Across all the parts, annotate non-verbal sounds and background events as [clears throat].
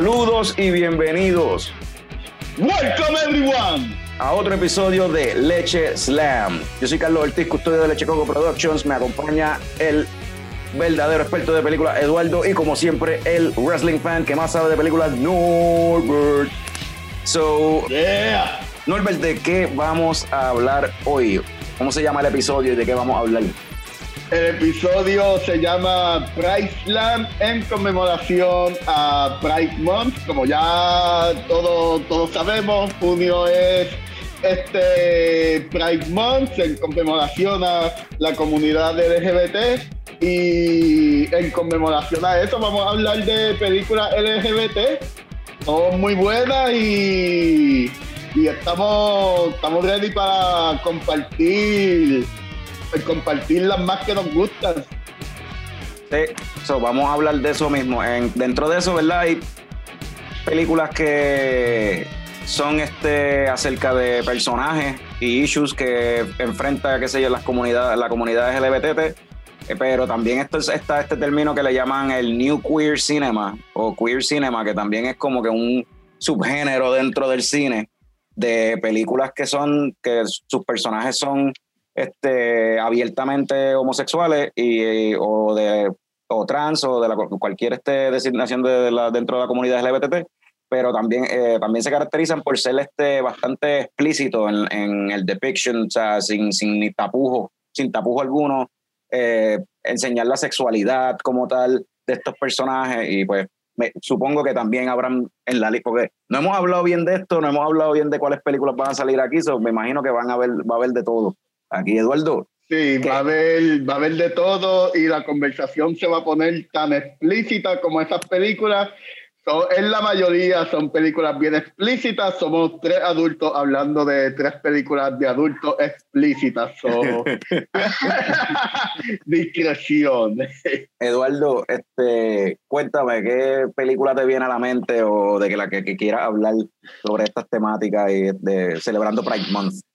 Saludos y bienvenidos. Welcome everyone a otro episodio de Leche Slam. Yo soy Carlos Ortiz, custodio de Leche Coco Productions. Me acompaña el verdadero experto de películas, Eduardo, y como siempre, el wrestling fan que más sabe de películas, Norbert. So, yeah. Norbert, ¿de qué vamos a hablar hoy? ¿Cómo se llama el episodio y de qué vamos a hablar? El episodio se llama Pride Slam en conmemoración a Pride Month. Como ya todos, todos sabemos, junio es este Pride Month en conmemoración a la comunidad LGBT. Y en conmemoración a eso vamos a hablar de películas LGBT. Son muy buenas y, y estamos, estamos ready para compartir compartir las más que nos gustan. Sí, so, vamos a hablar de eso mismo. En, dentro de eso, ¿verdad? Hay películas que son este acerca de personajes y issues que enfrenta, qué sé yo, las comunidades, la comunidad LGBT, eh, pero también esto está este término que le llaman el New Queer Cinema o Queer Cinema, que también es como que un subgénero dentro del cine de películas que son, que sus personajes son este, abiertamente homosexuales y, o, de, o trans o de la, cualquier este, designación de la, dentro de la comunidad LGBT, pero también, eh, también se caracterizan por ser este, bastante explícito en, en el depiction, o sea, sin, sin ni tapujo, sin tapujo alguno, eh, enseñar la sexualidad como tal de estos personajes y pues me, supongo que también habrán en la lista, porque no hemos hablado bien de esto, no hemos hablado bien de cuáles películas van a salir aquí, so me imagino que van a ver, va a haber de todo. Aquí, Eduardo. Sí, va a, haber, va a haber de todo y la conversación se va a poner tan explícita como esas películas. en la mayoría son películas bien explícitas. Somos tres adultos hablando de tres películas de adultos explícitas. [laughs] discreción. Eduardo, este, cuéntame qué película te viene a la mente o de que la que, que quieras hablar sobre estas temáticas y de celebrando Pride Month.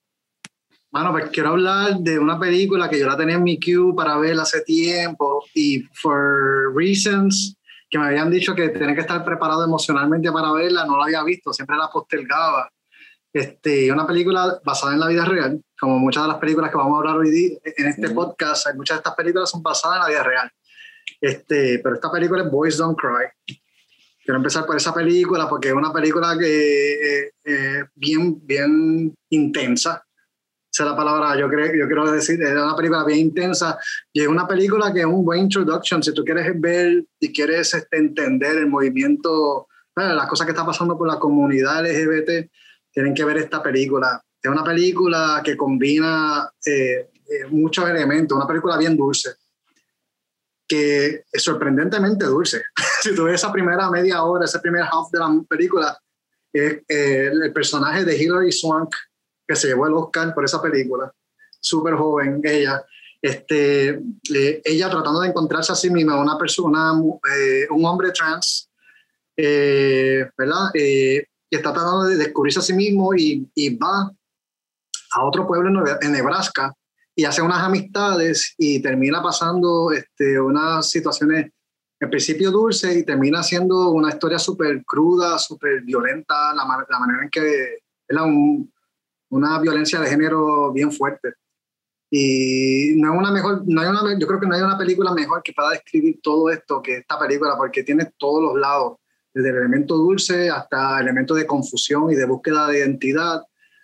Bueno, pues quiero hablar de una película que yo la tenía en mi queue para ver hace tiempo y for reasons que me habían dicho que tenía que estar preparado emocionalmente para verla, no la había visto, siempre la postergaba. Este, una película basada en la vida real, como muchas de las películas que vamos a hablar hoy en este podcast, muchas de estas películas son basadas en la vida real. Este, pero esta película es Boys Don't Cry. Quiero empezar por esa película porque es una película que eh, eh, bien, bien intensa esa es la palabra, yo creo, yo quiero decir, es una película bien intensa y es una película que es un buen introduction. Si tú quieres ver y quieres este, entender el movimiento, las cosas que están pasando por la comunidad LGBT, tienen que ver esta película. Es una película que combina eh, eh, muchos elementos, una película bien dulce, que es sorprendentemente dulce. [laughs] si tú ves esa primera media hora, ese primer half de la película, es eh, el personaje de Hilary Swank que se llevó el Oscar por esa película, súper joven ella, este, ella tratando de encontrarse a sí misma, una persona, eh, un hombre trans, eh, ¿verdad? Eh, que está tratando de descubrirse a sí mismo y, y va a otro pueblo en Nebraska y hace unas amistades y termina pasando este, unas situaciones en principio dulces y termina siendo una historia súper cruda, súper violenta, la, la, manera en que era un, una violencia de género bien fuerte. Y no hay una mejor, no hay una, yo creo que no hay una película mejor que pueda describir todo esto que esta película, porque tiene todos los lados, desde el elemento dulce hasta el elemento de confusión y de búsqueda de identidad,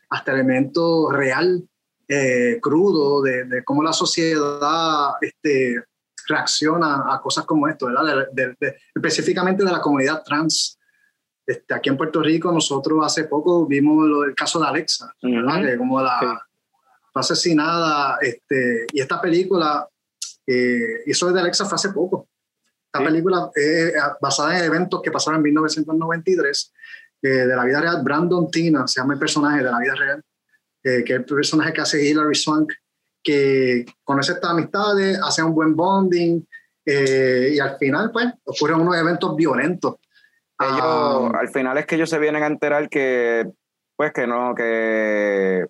hasta el elemento real, eh, crudo, de, cómo la sociedad este, reacciona a cosas como esto, ¿verdad? específicamente de la comunidad trans este, aquí en Puerto Rico nosotros hace poco vimos lo del caso de Alexa, como la fue asesinada, este, y esta película, eh, y eso de Alexa fue hace poco. Esta película es basada en eventos que pasaron en 1993 eh, de la vida real. Brandon Tina se llama el personaje de la vida real, eh, que es el personaje que hace Hilary Swank, que conoce estas amistades, hace un buen bonding, y al final, pues, ocurren unos eventos violentos ellos, al final es que ellos se vienen a enterar que, pues que no, que,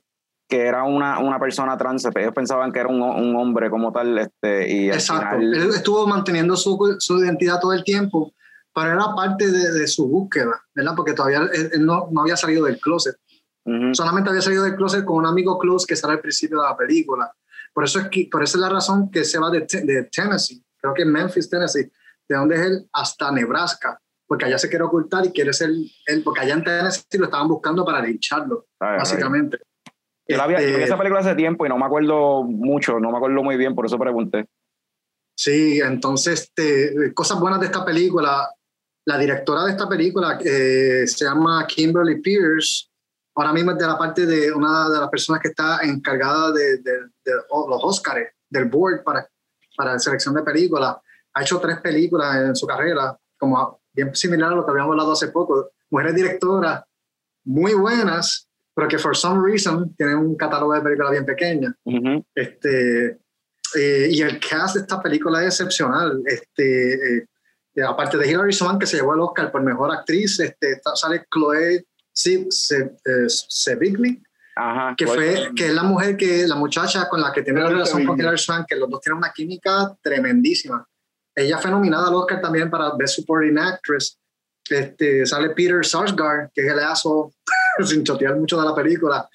que era una, una persona trans, ellos pensaban que era un, un hombre como tal, este, y Exacto, él estuvo manteniendo su, su, identidad todo el tiempo, pero era parte de, su búsqueda, ¿verdad? Porque todavía él, no, no, había salido del closet. Solamente había salido del closet con un amigo close que sale al principio de la película. Por eso es, que, por eso es la razón que se va de, de Tennessee, creo que Memphis, Tennessee, de donde es él, hasta Nebraska, porque allá se quiere ocultar y quiere ser él, porque allá en Tennessee lo estaban buscando para lincharlo, básicamente. Yo, la vi, este, esa película hace tiempo y no me acuerdo mucho, no me acuerdo muy bien, por eso pregunté. Sí, entonces, este, cosas buenas de esta película. La directora de esta película eh, se llama Kimberly Pierce. Ahora mismo es de la parte de una de las personas que está encargada de, de, de los Oscars, del board para, para la selección de películas. Ha hecho tres películas en su carrera, como bien similar a lo que habíamos hablado hace poco. Mujeres directoras muy buenas, pero que for some reason tienen un catálogo de películas bien pequeña. este, eh, y el cast de esta película es excepcional. Este, eh, aparte de Hilary Swank, que se llevó el Oscar por Mejor Actriz, este, sale Chloe Sevigny, que, fue, que es la mujer, que la muchacha con la que tiene la relación con Hilary Swank, que los dos tienen una química tremendísima. Ella fue nominada al Oscar también para Best Supporting Actress. Este, sale Peter Sarsgaard, que es el aso, [laughs] sin chotear mucho de la película.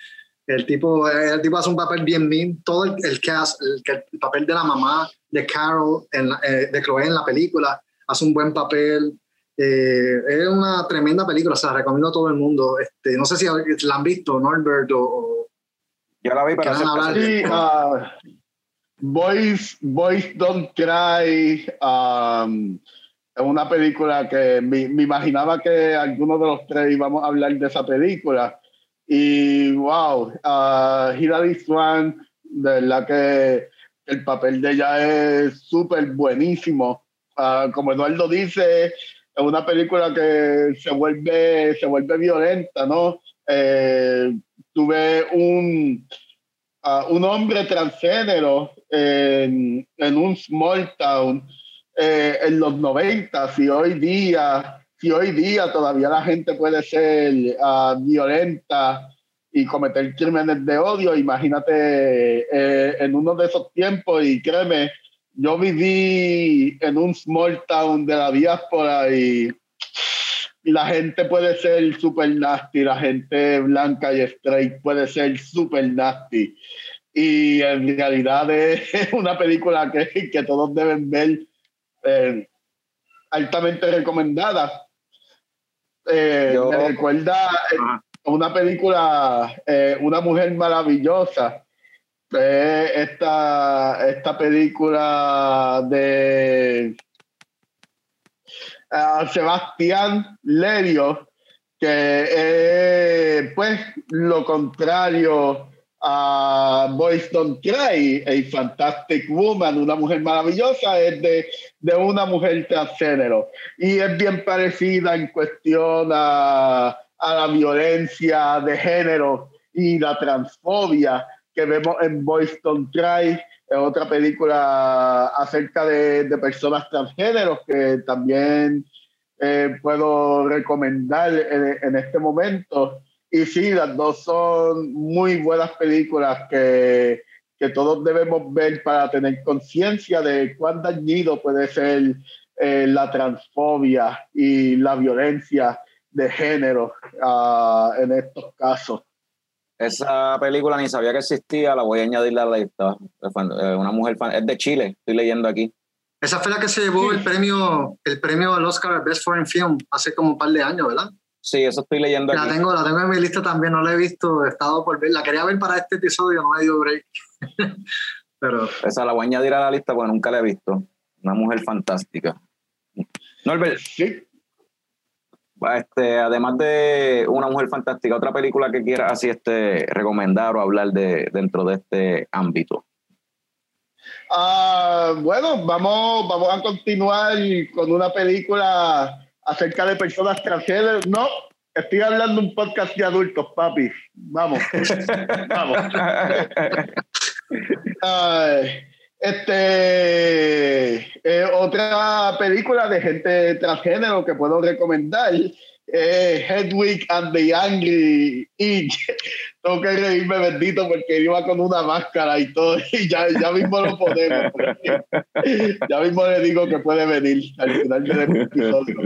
El tipo, el tipo hace un papel bien mean. Todo el, el cast, el, el, papel de la mamá de Carol, en eh, de Chloe en la película, hace un buen papel. Eh, es una tremenda película, se la recomiendo a todo el mundo. Este, no sé si la han visto, Norbert o. Yo la vi para hacer Boys, Boys Don't Cry um, es una película que me, me, imaginaba que algunos de los tres íbamos a hablar de esa película. Y wow, uh, Hilary Swan, de verdad que el papel de ella es súper buenísimo. Uh, como Eduardo dice, es una película que se vuelve, se vuelve violenta, ¿no? Eh, tuve un, un hombre transgénero en, un small town eh, en los 90, si hoy día, si hoy día todavía la gente puede ser uh, violenta y cometer crímenes de odio, imagínate eh, en uno de esos tiempos y créeme, yo viví en un small town de la diáspora y la gente puede ser super nasty, la gente blanca y straight puede ser super nasty y en realidad es [laughs] una película que, que todos deben ver eh, altamente recomendada. Eh, me recuerda eh, una película, Una mujer maravillosa. esta, esta película de Sebastián Lerio, que es pues lo contrario a Boys Don't Cry, a Fantastic Woman, una mujer maravillosa, es de, de una mujer transgénero. Y es bien parecida en cuestión a, a la violencia de género y la transfobia que vemos en Boys Don't Cry, otra película acerca de, personas transgéneros que también eh, puedo recomendar en, en este momento. Y sí, las dos son muy buenas películas que, que todos debemos ver para tener conciencia de cuán dañido puede ser eh, la transfobia y la violencia de género uh, en estos casos. Esa película ni sabía que existía, la voy a añadir a la lista. Eh, una mujer fan, es de Chile, estoy leyendo aquí. Esa fue la que se llevó el premio, el premio al Oscar Best Foreign Film hace como un par de años, ¿verdad? Sí, eso estoy leyendo la Tengo, la tengo en mi lista también, no la he visto, he estado por ver. La quería ver para este episodio, no me dio break. [laughs] Pero... Esa la voy a añadir a la lista porque nunca la he visto. Una mujer fantástica. Norbert. Sí. Este, además de Una mujer fantástica, otra película que quieras así este, recomendar o hablar de dentro de este ámbito. Ah, bueno, vamos, vamos a continuar con una película acerca de personas transgénero. No, estoy hablando de un podcast de adultos, papi. Vamos, [laughs] vamos. [laughs] este, eh, otra película de gente transgénero que puedo recomendar eh, Hedwig and the Angry Inch. [laughs] Tengo que reírme bendito porque iba con una máscara y todo, [laughs] y ya, ya mismo lo podemos. [laughs] Ya mismo le digo que puede venir al final del episodio.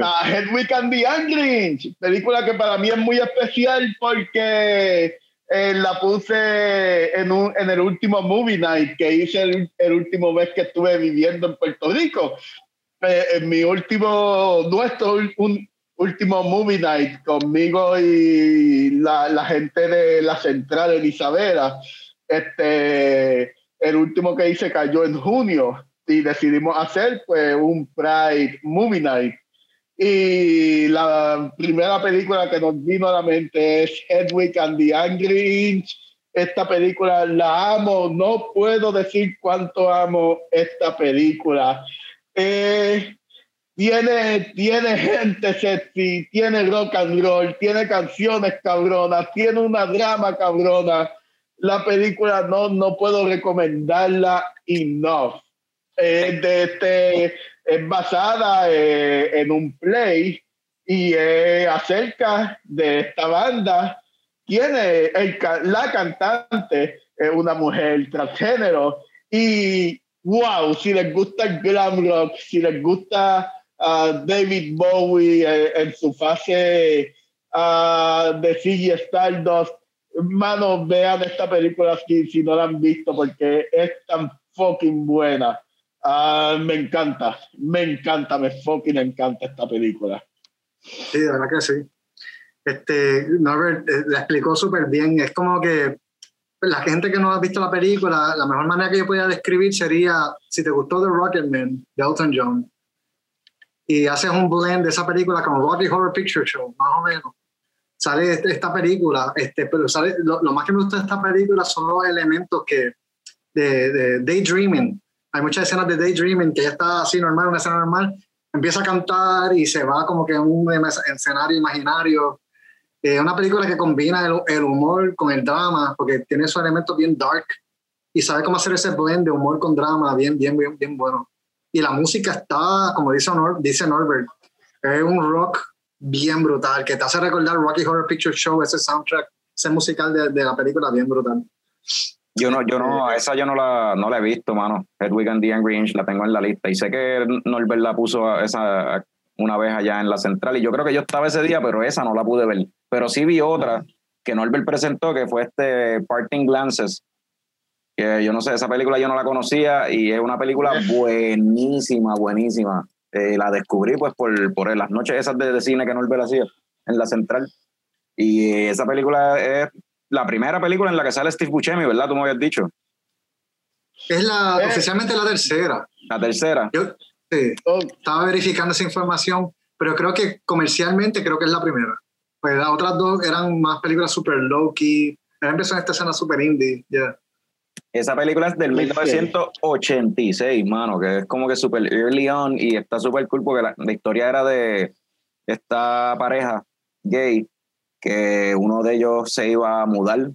Ah, Hedwig and the Angry Inch, película que para mí es muy especial porque eh, la puse en, un, en el último movie night que hice el, el último mes que estuve viviendo en Puerto Rico. Eh, en mi último, nuestro un, último movie night conmigo y la, la, gente de la central en Isabela. Este, el último que hice cayó en junio y decidimos hacer pues un Pride Movie Night. Y la primera película que nos vino a la mente es Hedwig and the Angry Inch. Esta película la amo, no puedo decir cuánto amo esta película. Eh, tiene, tiene gente sexy, tiene rock and roll, tiene canciones cabronas, tiene una drama cabrona. La película no, no puedo recomendarla enough. Eh, de este, es basada eh, en un play y es acerca de esta banda. Tiene el, la cantante, es una mujer transgénero y wow, si les gusta el glam rock, si les gusta uh, David Bowie eh, en su fase uh, de Ziggy Stardust, hermano, vean esta película si, si no la han visto porque es tan fucking buena. Uh, me encanta, me encanta, me fucking encanta esta película. Sí, de verdad que sí. Este, Norbert eh, la explicó súper bien. Es como que la gente que no ha visto la película, la mejor manera que yo podía describir sería si te gustó The Rocketman de Elton John y haces un blend de esa película como Rocky Horror Picture Show, más o menos. Sale este, esta película, este, pero sale, lo, lo, más que me gusta de esta película son los elementos que de, de daydreaming. Hay muchas escenas de daydreaming que ya está así normal, una escena normal, empieza a cantar y se va como que en un escenario imaginario es una película que combina el, el, humor con el drama, porque tiene esos elementos bien dark y sabe cómo hacer ese blend de humor con drama bien, bien, bien, bien bueno. Y la música está, como dice, Nor dice Norbert, es un rock bien brutal, que te hace recordar Rocky Horror Picture Show, ese soundtrack, ese musical de, de la película bien brutal. Yo no, yo no, esa yo no la, no la he visto, mano. Hedwig and the Angry Inch la tengo en la lista. Y sé que Norbert la puso esa una vez allá en la central. Y yo creo que yo estaba ese día, pero esa no la pude ver. Pero sí vi otra que Norbert presentó, que fue este Parting Glances. Que yo no sé, esa película yo no la conocía y es una película buenísima, buenísima. Eh, la descubrí pues por, por las noches esas de, de cine que Norbert hacía en la central. Y esa película es la primera película en la que sale Steve Buscemi, ¿verdad? Tú me habías dicho. Es la, eh, oficialmente la tercera. La tercera. Yo, sí, estaba verificando esa información, pero creo que comercialmente creo que es la primera. Pues las otras dos eran más películas super low-key. Empezó en esta escena super indie, ya. Yeah. Esa película es del 1986, mano, que es como que super early on y está súper cool porque la, la historia era de esta pareja gay que uno de ellos se iba a mudar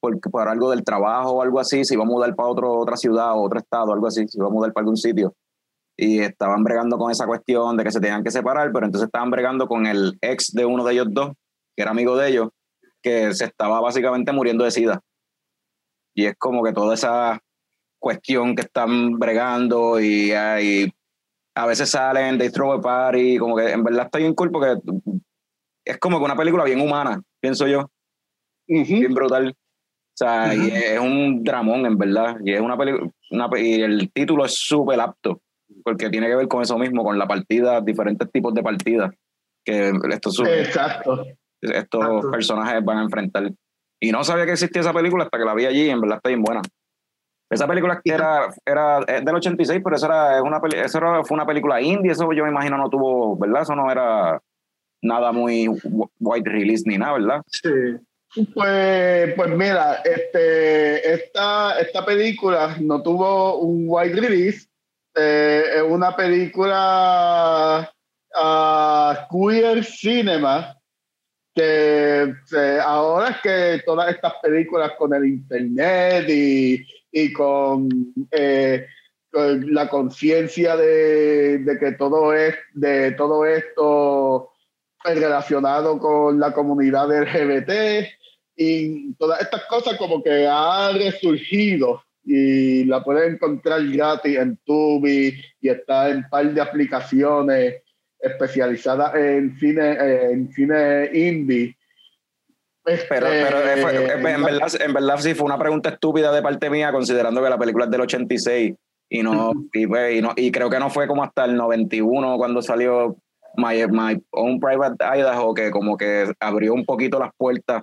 por, por algo del trabajo o algo así, se iba a mudar para otro, otra ciudad o otro estado, algo así, se iba a mudar para algún sitio. Y estaban bregando con esa cuestión de que se tenían que separar, pero entonces estaban bregando con el ex de uno de ellos dos, que era amigo de ellos, que se estaba básicamente muriendo de sida. Y es como que toda esa cuestión que están bregando y, y a veces salen, they throw party, como que en verdad está bien cool porque es como que una película bien humana, pienso yo. Uh -huh. Bien brutal. O sea, uh -huh. y es un dramón, en verdad. Y es una película. Y el título es súper apto, porque tiene que ver con eso mismo, con la partida, diferentes tipos de partidas que estos, Exacto. estos Exacto. personajes van a enfrentar. Y no sabía que existía esa película hasta que la vi allí, y en verdad está bien buena. Esa película era, era del 86, pero eso, era una, eso era, fue una película indie, eso yo me imagino no tuvo, ¿verdad? Eso no era nada muy white release ni nada, ¿verdad? Sí. Pues, pues mira, este, esta, esta película no tuvo un white release. Eh, es una película uh, queer cinema que ahora que todas estas películas con el internet y, y con, eh, con la conciencia de, de, que todo es de todo esto relacionado con la comunidad LGBT y todas estas cosas como que ha resurgido y la pueden encontrar gratis en Tubi y está en un par de aplicaciones especializadas en cine, en cine indie. Pero, pero eh, eh, en, verdad, en verdad sí fue una pregunta estúpida de parte mía, considerando que la película es del 86 y no, [laughs] y, pues, y, no, y creo que no fue como hasta el 91 cuando salió My, My Own Private Idaho, que como que abrió un poquito las puertas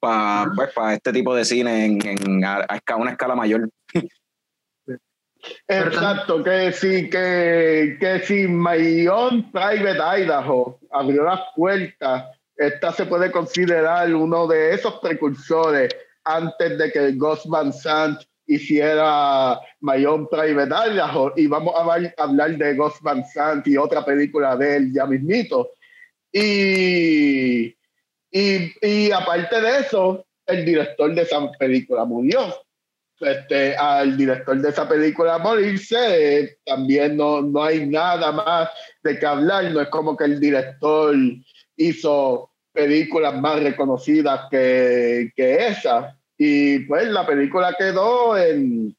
para pues, este tipo de cine en, en a, una escala mayor. Exacto, que sí, que, que si My Own Private Idaho abrió las puertas, esta se puede considerar uno de esos precursores antes de que Ghost Van Sant hiciera My Own Private Idaho y vamos a hablar de Ghost Van Sant y otra película de él ya mismito. Y, y, y aparte de eso, el director de esa película murió. Este, al director de esa película morirse, también no, no hay nada más de qué hablar. No es como que el director hizo películas más reconocidas que, que esa. Y pues la película quedó en,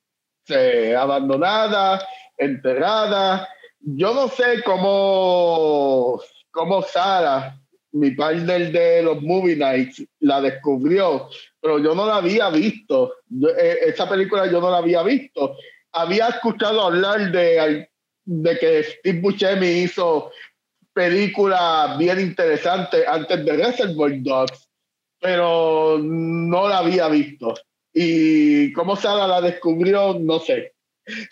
abandonada, enterrada. Yo no sé cómo, cómo Sara, mi partner de los Movie Nights, la descubrió, pero yo no la había visto. Eh, esa película yo no la había visto. Había escuchado hablar de, de que Steve Buscemi hizo películas bien interesantes antes de Reservoir Dogs, pero no la había visto. Y cómo Sara la descubrió, no sé.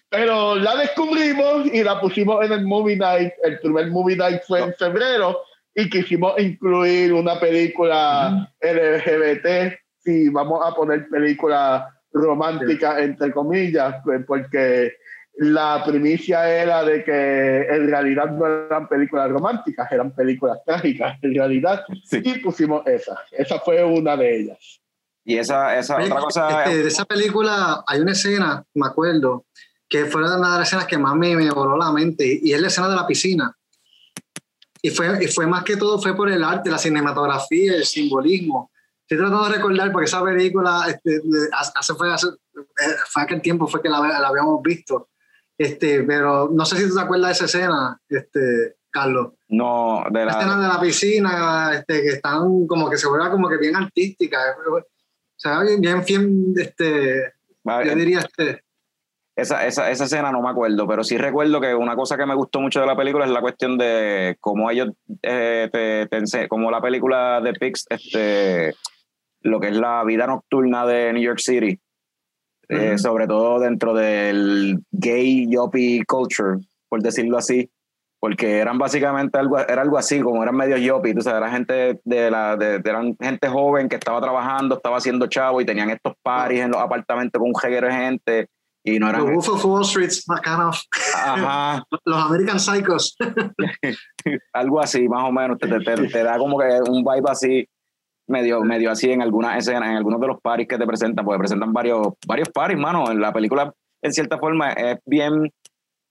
Pero la descubrimos y la pusimos en el Movie Night. El primer Movie Night fue en febrero y quisimos incluir una película LGBT. Si vamos a poner película romántica, entre comillas, pues, porque la primicia era de que en realidad no eran películas románticas, eran películas trágicas en realidad. Y pusimos esa. Esa fue una de ellas. Y esa, esa otra cosa. Este, de esa película hay una escena, me acuerdo, que fue una de las escenas que más me, me voló la mente, y es la escena de la piscina. Y fue, y fue más que todo, fue por el arte, la cinematografía, el simbolismo. Estoy tratando de recordar porque esa película, este, hace, fue, hace, eh, fue aquel tiempo fue que la, la habíamos visto este, pero no sé si tú te acuerdas de esa escena, este, Carlos. No, de la, escena de la piscina, este, que están como que se vuelve como que bien artística. O sea, bien, bien, este, yo diría este. Esa, esa, esa, escena no me acuerdo, pero sí recuerdo que una cosa que me gustó mucho de la película es la cuestión de cómo ellos, eh, te, te, como la película de Pix, este, lo que es la vida nocturna de New York City, eh, sobre todo dentro del gay yuppie culture, por decirlo así, porque eran básicamente algo, era algo así, como eran medio yuppie, o sea, era gente de la, de, eran gente joven que estaba trabajando, estaba haciendo chavo y tenían estos parties en los apartamentos con un jeguero de gente. Y no eran. Los of Wall Street, kind. Ajá. [laughs] Los American Psychos. [laughs] algo así, más o menos. Te, te, te, da como que un vibe así medio, medio así en algunas escenas, en algunos de los paris que te presentan, porque presentan varios, varios paris, mano. En la película, en cierta forma, es bien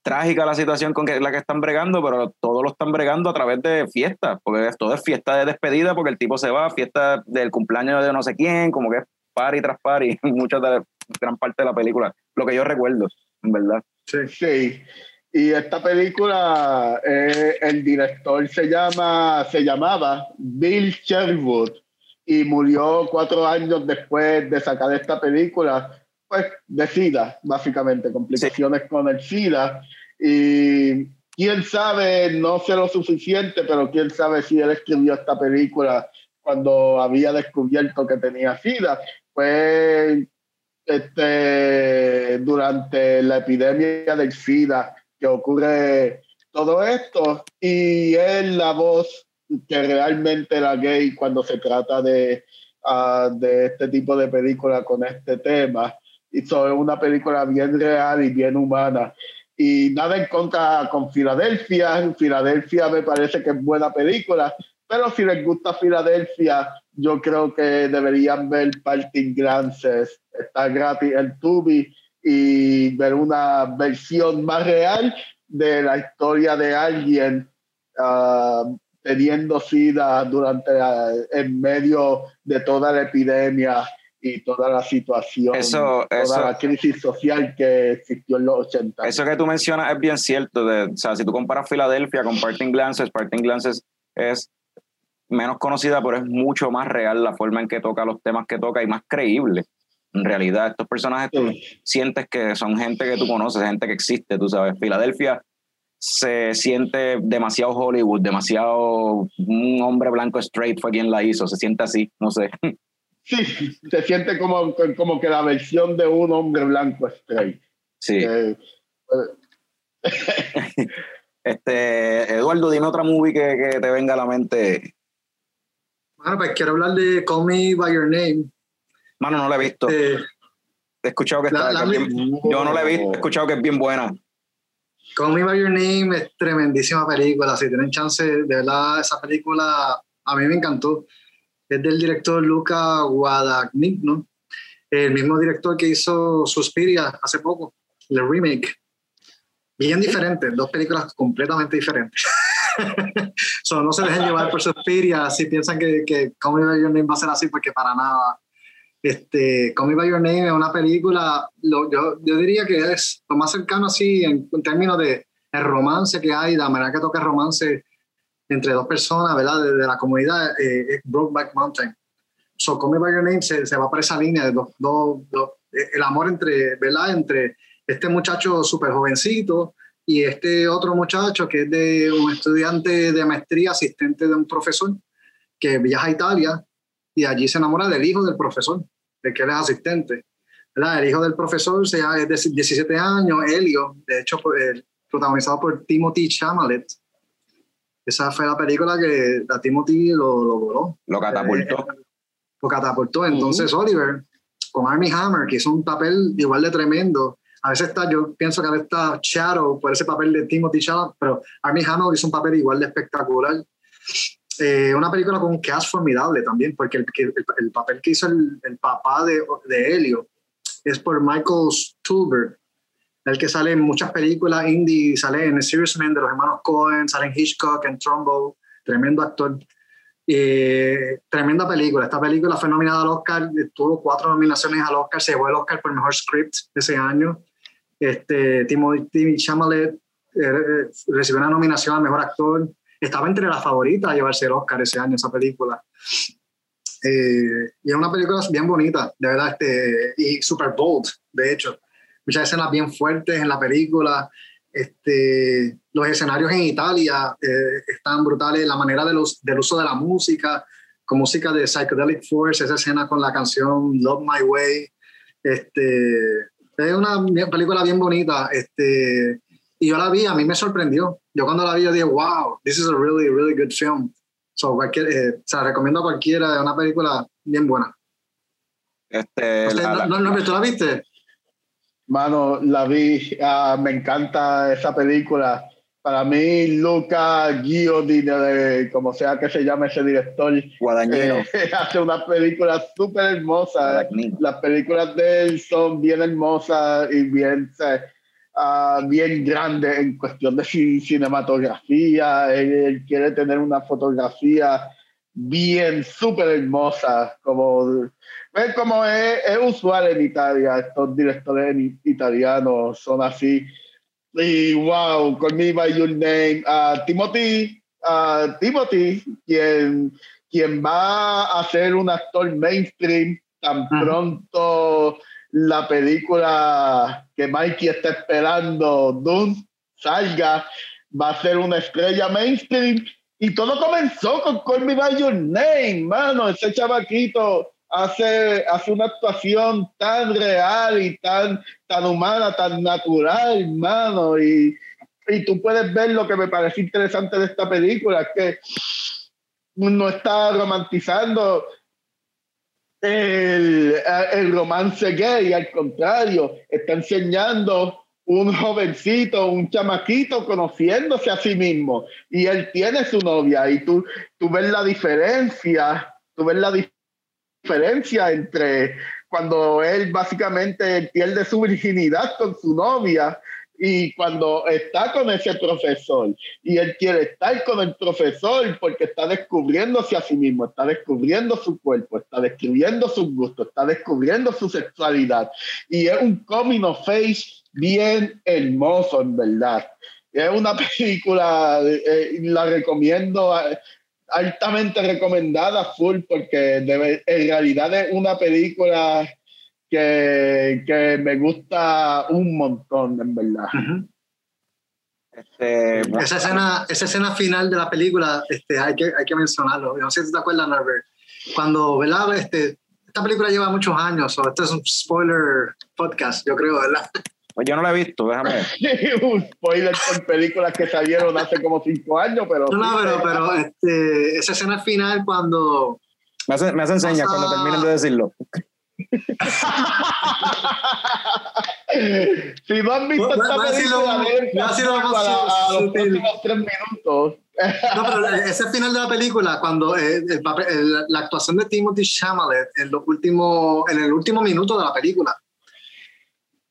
trágica la situación con la que están bregando, pero todos lo están bregando a través de fiestas, porque todo es fiesta de despedida, porque el tipo se va, fiesta del cumpleaños de no sé quién, como que es party tras party, [laughs] mucha de gran parte de la película, lo que yo recuerdo, en verdad. Sí, sí. Y esta película, eh, el director se llama, se llamaba Bill Sherwood y murió cuatro años después de sacar esta película, pues de SIDA, básicamente, complicaciones con el SIDA. Y quién sabe, no sé lo suficiente, pero quién sabe si él escribió esta película cuando había descubierto que tenía SIDA. Fue este, durante la epidemia del SIDA que ocurre todo esto y él la voz que realmente la gay cuando se trata de, uh, de este tipo de película con este tema. Y sobre una película bien real y bien humana. Y nada en contra con Filadelfia. Filadelfia me parece que es buena película, pero si les gusta Filadelfia, yo creo que deberían ver Parting Glances. Está gratis en Tubi y ver una versión más real de la historia de alguien uh, teniendo SIDA durante en medio de toda la epidemia y toda la situación, eso, toda la crisis social que existió en los 80. Eso que tú mencionas es bien cierto. De, o sea, si tú comparas Filadelfia con Parting Glances, Parting Glances es menos conocida, pero es mucho más real la forma en que toca los temas que toca y más creíble. En realidad, estos personajes tú sientes que son gente que tú conoces, gente que existe, tú sabes. Filadelfia se siente demasiado Hollywood, demasiado un hombre blanco straight fue quien la hizo, se siente así, no sé. [laughs] Sí, se siente como, como que la versión de un hombre blanco straight. Sí. Eh, [laughs] este, Eduardo, dime otra movie que, que, te venga a la mente. Bueno, pues quiero hablar de Call Me By Your Name. Mano, no la he visto. Este, he escuchado que está. yo no la he visto, he escuchado que es bien buena. Call Me By Your Name es tremendísima película. Si tienen chance, de verdad, esa película a mí me encantó. Es del director Luca Guadagnino, el mismo director que hizo Suspiria hace poco, el remake. Bien diferente, dos películas completamente diferentes. [laughs] so, no se dejen llevar por Suspiria si piensan que, que Call Me By Your Name va a ser así, porque para nada. Este, Call Me By Your Name es una película, yo, yo, diría que es lo más cercano así en, términos de el romance que hay, la manera que toca el romance entre dos personas, ¿verdad? De, la comunidad, eh, es Brokeback Mountain. So, Call Me By Your Name se, se va por esa línea de eh, el amor entre, ¿verdad? Entre este muchacho súper jovencito y este otro muchacho que es de un estudiante de maestría, asistente de un profesor, que viaja a Italia y allí se enamora del hijo del profesor, de que él es asistente. ¿verdad? El hijo del profesor es de 17 años, Helio, de hecho protagonizado por Timothy Chalamet. Esa fue la película que a Timothy lo, lo voló. Lo catapultó. Eh, lo catapultó. Entonces Oliver, con Army Hammer, que hizo un papel igual de tremendo, a veces está, yo pienso que a veces está Shadow por ese papel de Timothy Chalamet, pero Armie Hammer hizo un papel igual de espectacular. Eh, una película con un cast formidable también, porque el, el, papel que hizo el, el papá de, de, Helio es por Michael Stuhlberg, el que sale en muchas películas indie, sale en The Serious Man de los hermanos Cohen, sale en Hitchcock, en Trumbo, tremendo actor. Eh, tremenda película. Esta película fue nominada al Oscar, tuvo cuatro nominaciones al Oscar, se llevó el Oscar por mejor script ese año. Este, Timothy Chalamet eh, recibió una nominación al mejor actor. Estaba entre las favoritas a llevarse el Oscar ese año, esa película. Eh, y es una película bien bonita, de verdad, este, y super bold, de hecho. Muchas escenas bien fuertes en la película. Este, los escenarios en Italia eh, están brutales, la manera de los, del uso de la música, con música de Psychedelic Force, esa escena con la canción Love My Way. Este, es una película bien bonita. Este, y yo la vi, a mí me sorprendió. Yo cuando la vi, yo dije, wow, this is a really, really good film. So, cualquier, eh, o sea, recomiendo a cualquiera, es una película bien buena. Este, no, no, ¿Tú la viste? Mano, la vi, ah, me encanta esa película. Para mí, Luca Guiodini, como sea que se llame ese director, eh, [laughs] hace una película súper hermosa. Las películas de él son bien hermosas y bien, uh, bien grandes en cuestión de cinematografía. Él, quiere tener una fotografía bien, súper hermosa. Como, es como es, es usual en Italia, estos directores italianos son así y wow, Call Me By Your Name, uh, Timothy, uh, Timothy, quien, quien va a ser un actor mainstream tan pronto la película que Mikey está esperando, Dune, salga, va a ser una estrella mainstream. Y todo comenzó con Call Me By Your Name, mano, ese chavaquito hace, hace una actuación tan real y tan, tan humana, tan natural, hermano. Y, y tú puedes ver lo que me parece interesante de esta película, que no está romantizando el, el, romance gay, al contrario, está enseñando un jovencito, un chamaquito conociéndose a sí mismo. Y él tiene su novia y tú, tú ves la diferencia, tú ves la diferencia diferencia entre cuando él básicamente pierde su virginidad con su novia Y cuando está con ese profesor y él quiere estar con el profesor porque está descubriéndose a sí mismo, está descubriendo su cuerpo, está descubriendo sus gustos, está descubriendo su sexualidad. Y es un coming of face bien hermoso, en verdad. Es una película, eh, la recomiendo altamente recomendada, full, porque en realidad es una película que, que me gusta un montón, en verdad. Este, esa, escena, esa escena final de la película, este, hay, que, hay que mencionarlo. No sé si te acuerdas, Norbert. Cuando, ¿verdad? Este, esta película lleva muchos años, o este es un spoiler podcast, yo creo, ¿verdad? Pues yo no la he visto, déjame [laughs] un spoiler con películas que salieron hace como cinco años, pero. No, pero, pero este, esa escena final cuando. Me hace, me hace enseñas cuando terminen de decirlo. [laughs] si no han visto esta película, a, los últimos tres minutos. [laughs] no, pero ese final de la película, cuando eh, la actuación de Timothy Chalamet en, los últimos, en el último minuto de la película,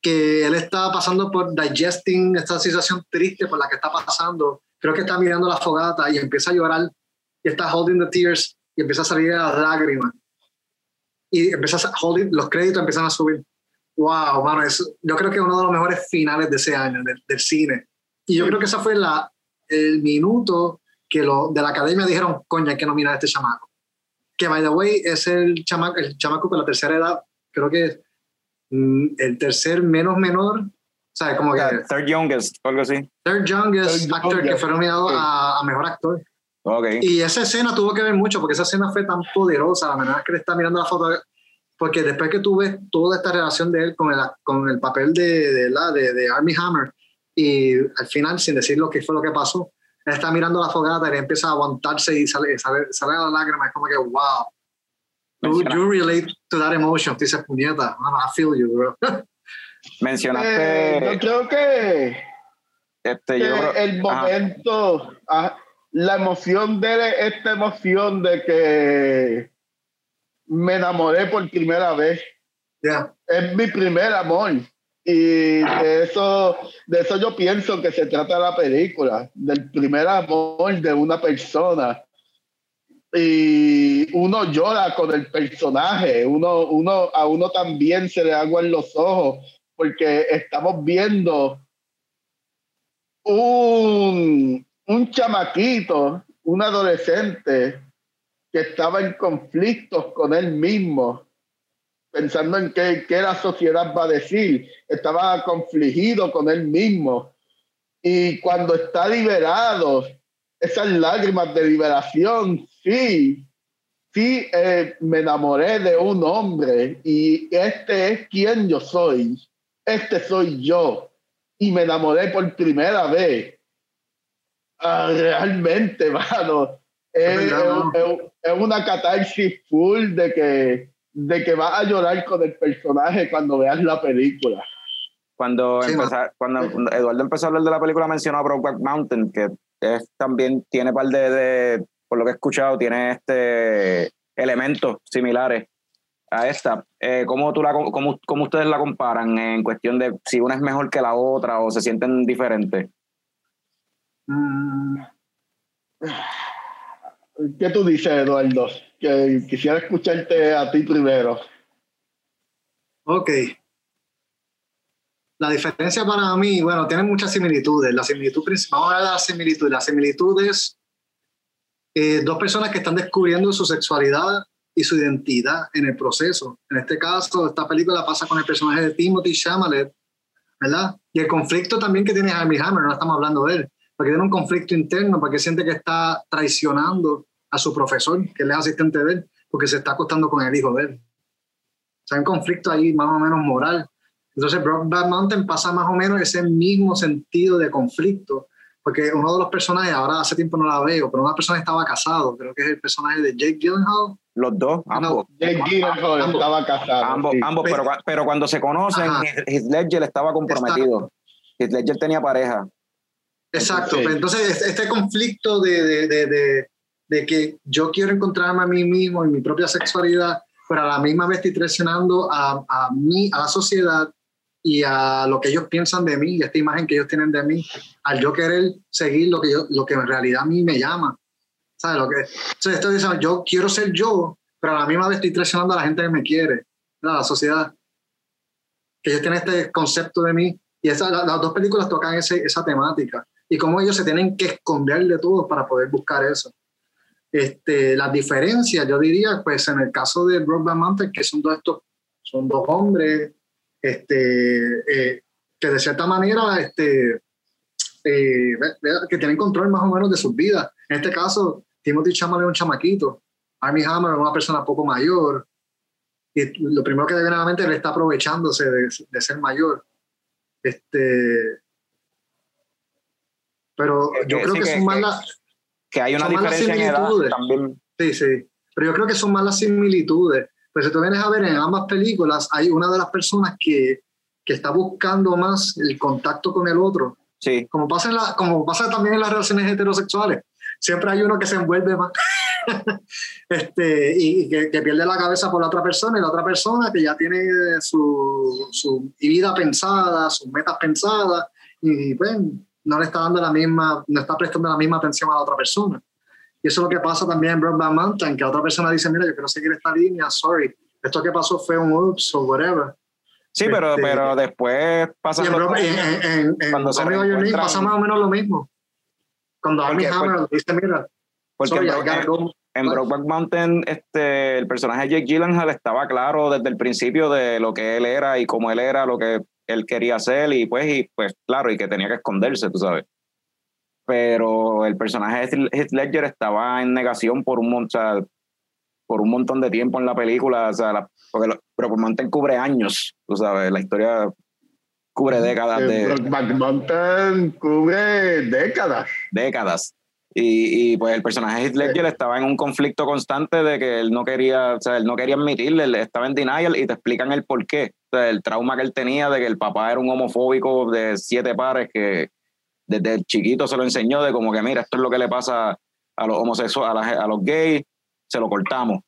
que él está pasando por digesting esta situación triste por la que está pasando. Creo que está mirando la fogata y empieza a llorar y está holding the tears y empieza a salir las lágrimas. Y empieza a los créditos empiezan a subir. Wow, mano, yo creo que es uno de los mejores finales de ese año del, del cine. Y yo creo que ese fue la, el minuto que lo, de la academia dijeron, coña, hay que nominar a este chamaco. Que, by the way, es el chamaco, el chamaco con la tercera edad, creo que Mm, el tercer menos menor, sea, como que... Third youngest, algo así. Third youngest actor que fue nominado a, mejor actor. Okay. Y esa escena tuvo que ver mucho, porque esa escena fue tan poderosa, la manera que le está mirando la foto, porque después que tú ves toda esta relación de él con el, con el papel de, de, la, de, de Army Hammer, y al final, sin decir lo que fue lo que pasó, él está mirando la fogata y empieza a aguantarse y sale, sale, sale la lágrima, es como que, wow, You, you relate to that emotion. Dices, puñeta, I feel you, bro. [laughs] Mencionaste. Eh, yo creo que. Este, yo el momento. Ah, la emoción de esta emoción de que me enamoré por primera vez. Yeah. Es mi primer amor. Y de eso, de eso yo pienso que se trata la película, del primer amor de una persona y uno llora con el personaje, uno, uno, a uno también se le en los ojos, porque estamos viendo un, un chamaquito, un adolescente que estaba en conflictos con él mismo, pensando en qué, qué la sociedad va a decir, estaba confligido con él mismo. Y cuando está liberado, esas lágrimas de liberación sí, sí eh, me enamoré de un hombre y este es quien yo soy, este soy yo y me enamoré por primera vez. Ah, realmente, [laughs] mano, es, una catarsis full de que, de que vas a llorar con el personaje cuando veas la película. Cuando, cuando Eduardo empezó a hablar de la película, mencionó a Brokeback Mountain, que es, también tiene par de, por lo que he escuchado, tiene este elementos similares a esta. Eh, ¿cómo, tú la, cómo, cómo, ustedes la comparan en cuestión de si una es mejor que la otra o se sienten diferentes? Mm. ¿Qué tú dices, Eduardo? Que quisiera escucharte a ti primero. Ok. La diferencia para mí, bueno, tiene muchas similitudes. La similitud vamos a ver la similitud. La similitud es eh, dos personas que están descubriendo su sexualidad y su identidad en el proceso. En este caso, esta película pasa con el personaje de Timothy Chalamet, ¿verdad? Y el conflicto también que tiene Armie Hammer, no estamos hablando de él, porque tiene un conflicto interno, porque siente que está traicionando a su profesor, que él es asistente de él, porque se está acostando con el hijo de él. O sea, hay un conflicto ahí más o menos moral. Entonces, Brokeback Mountain pasa más o menos ese mismo sentido de conflicto, porque uno de los personajes, ahora hace tiempo no la veo, pero una persona estaba casado, creo que es el personaje de Jake Gyllenhaal. Los dos, ambos. Jake Gyllenhaal estaba casado. Ambos, ambos pero, pero, cuando se conocen, Heath Ledger estaba comprometido. Heath Ledger tenía pareja. Exacto, pues entonces este conflicto de, de, de, de, que yo quiero encontrarme a mí mismo en mi propia sexualidad, pero a la misma vez estoy traicionando a, a mí, a la sociedad, y a lo que ellos piensan de mí y esta imagen que ellos tienen de mí, al yo querer seguir lo que, yo, lo que en realidad a mí me llama. ¿Sabes? Lo que, entonces, esto dice, yo quiero ser yo, pero a la misma vez estoy traicionando a la gente que me quiere, a la sociedad. Que ellos tienen este concepto de mí y esa, las dos películas tocan ese, esa temática y cómo ellos se tienen que esconder de todo para poder buscar eso. Este, las diferencias, yo diría, pues en el caso de Brokeback Mountain, que son dos, estos, son dos hombres este, eh, que de cierta manera este, eh, que tienen control más o menos de sus vidas. En este caso, Timothy Chalamet es un chamaquito, Armie Hammer es una persona poco mayor, y lo primero que debe él está aprovechándose de, de, ser mayor. Este, pero yo creo que, son más las... Que hay una diferencia en edad también. Sí, sí. Pero yo creo que son más las similitudes. Pues si tú vienes a ver en ambas películas, hay una de las personas que, que está buscando más el contacto con el otro. Sí. Como pasa, en la, como pasa también en las relaciones heterosexuales. Siempre hay uno que se envuelve más [laughs] este, y, que, que, pierde la cabeza por la otra persona y la otra persona que ya tiene su, su vida pensada, sus metas pensadas y pues no le está dando la misma, no está prestando la misma atención a la otra persona. Y eso es lo que pasa también en Broadband Mountain, que otra persona dice, mira, yo quiero seguir esta línea, sorry, esto que pasó fue un oops o whatever. Sí, pero, este, pero después pasa... En, en, en, cuando se pasa más o menos lo mismo. Cuando Armie Hammer dice, mira, porque sorry, en, en Brokeback Mountain, este, el personaje de Jake Gyllenhaal estaba claro desde el principio de lo que él era y cómo él era, lo que él quería hacer y pues, y pues claro, y que tenía que esconderse, tú sabes pero el personaje de Heath Ledger estaba en negación por un, o por un montón de tiempo en la película, o sea, porque lo, Mountain cubre años, tú sabes, la historia cubre décadas de... Mountain cubre décadas. Décadas. Y, y, pues el personaje de Heath Ledger estaba en un conflicto constante de que él no quería, o sea, él no quería admitirle, él estaba en denial y te explican el por qué. Sea, el trauma que él tenía de que el papá era un homofóbico de siete pares que, desde el chiquito se lo enseñó de como que, mira, esto es lo que le pasa a los homosexuales, a, los gays, se lo cortamos.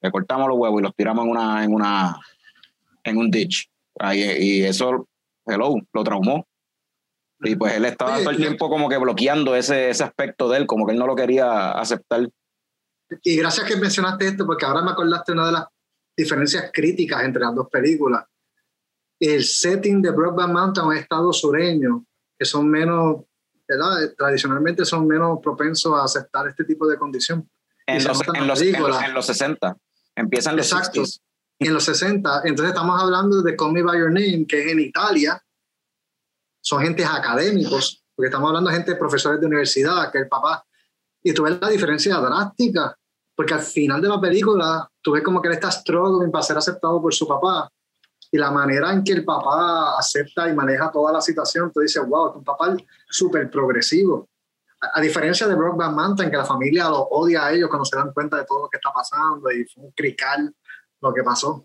Le cortamos los huevos y los tiramos en una, en una, en un ditch. y eso, hello, lo traumó. Y pues él estaba todo el tiempo como que bloqueando ese, ese aspecto de él, como que él no lo quería aceptar. Y gracias que mencionaste esto, porque ahora me acordaste una de las diferencias críticas entre las dos películas. El setting de Brokeback Mountain es estado sureño que son menos, ¿verdad? tradicionalmente son menos propensos a aceptar este tipo de condición. En, los, en, los, en, los, 60, empiezan los Exacto. En los 60, entonces estamos hablando de Call Me By Your Name, que es en Italia, son gentes académicos, porque estamos hablando de gente, profesores de universidad, que el papá, y tú ves la diferencia drástica, porque al final de la película, tú ves como que él está struggling para ser aceptado por su papá, y la manera en que el papá acepta y maneja toda la situación, tú dices, wow, es un papá súper progresivo. A, diferencia de Brokeback Mountain, que la familia lo odia a ellos cuando se dan cuenta de todo lo que está pasando y fue un crical lo que pasó.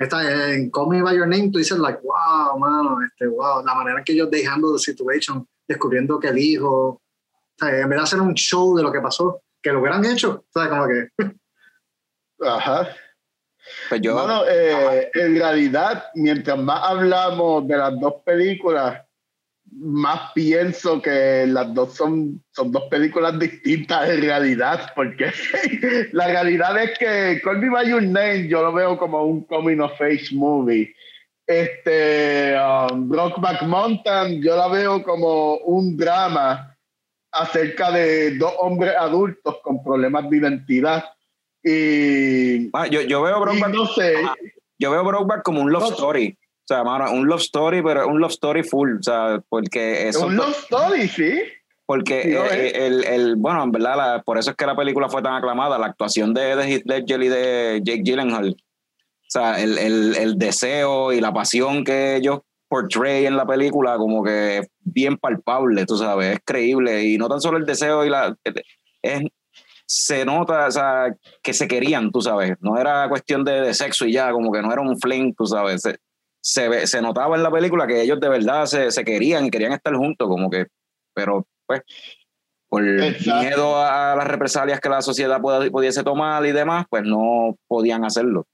En Call Me By Your Name, tú dices, like, wow, mano, este, wow, la manera en que ellos dejando the situation, descubriendo que el hijo, o sea, en vez de hacer un show de lo que pasó, que lo hubieran hecho, ¿sabes? Como que... [laughs] Ajá. Pues bueno, eh, en realidad, mientras más hablamos de las dos películas, más pienso que las dos son, son dos películas distintas en realidad, porque [laughs] la realidad es que Call Me By Your Name yo lo veo como un coming of age movie. Este, um, Rockback Mountain yo la veo como un drama acerca de dos hombres adultos con problemas de identidad y ah, yo, yo, veo Brokeback, no sé. yo veo Brokeback como un love story. O sea, un love story, pero un love story full. O sea, porque eso. Un love story, sí. Porque eh, el, el, bueno, en verdad, por eso es que la película fue tan aclamada, la actuación de, de Heath Ledger y de Jake Gyllenhaal. O sea, el, el, el deseo y la pasión que ellos portray en la película, como que bien palpable, tú sabes, es creíble. Y no tan solo el deseo y la. Es, se nota, o sea, que se querían, tú sabes. No era cuestión de, sexo y ya, como que no era un fling, tú sabes. Se, se, notaba en la película que ellos de verdad se, se, querían y querían estar juntos, como que, pero pues, por miedo a las represalias que la sociedad pudiese tomar y demás, pues no podían hacerlo.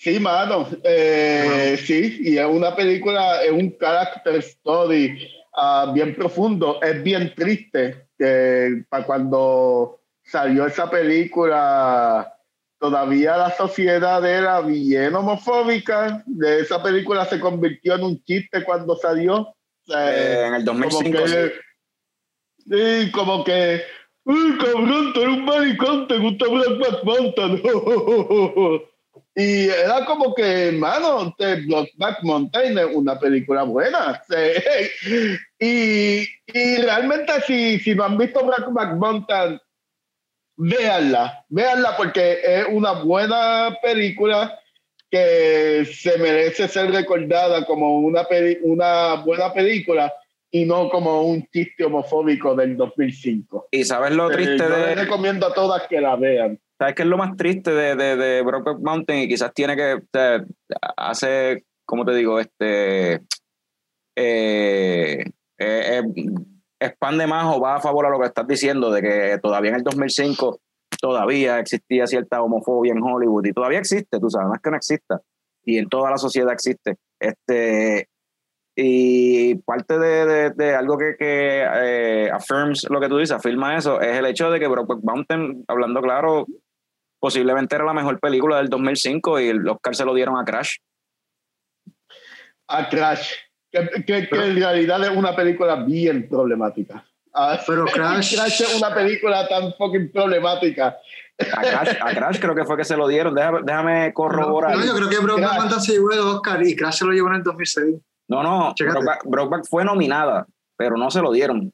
Sí, mano. Eh, sí, y es una película, es un character story ah, bien profundo. Es bien triste que para cuando salió esa película, todavía la sociedad era bien homofóbica. De esa película se convirtió en un chiste cuando salió. Eh, en el 2005. Como que, sí, como que, uy, cabrón, tú eres un maricón, te gusta Black Mountain. [laughs] [laughs] Y era como que, hermano, Black Mountain es una película buena. [laughs] Y, y, realmente, si, si no han visto Black Mountain, véanla, véanla porque es una buena película que se merece ser recordada como una, una buena película y no como un chiste homofóbico del 2005. Y sabes lo triste de... Les recomiendo a todas que la vean. ¿Sabes qué es lo más triste de, de, de Brokeback Mountain? Y quizás tiene que, hace, ¿cómo te digo? Este, eh, eh, eh, expande más o va a favor a lo que estás diciendo, de que todavía en el 2005 todavía existía cierta homofobia en Hollywood y todavía existe, tú sabes, no es que no exista. Y en toda la sociedad existe. Este, y parte de, de, algo que, que eh, affirms lo que tú dices, afirma eso, es el hecho de que Brokeback Mountain, hablando claro, posiblemente era la mejor película del 2005 y el Oscar se lo dieron a Crash. A Crash, que, en realidad es una película bien problemática. Ah, pero [laughs] Crash... Crash es una película tan fucking problemática. A Crash, creo que fue que se lo dieron. Déjame, corroborar. No, yo creo que Brokeback se llevó el Oscar y Crash se lo llevó en el 2006. No, no, Brokeback, fue nominada, pero no se lo dieron.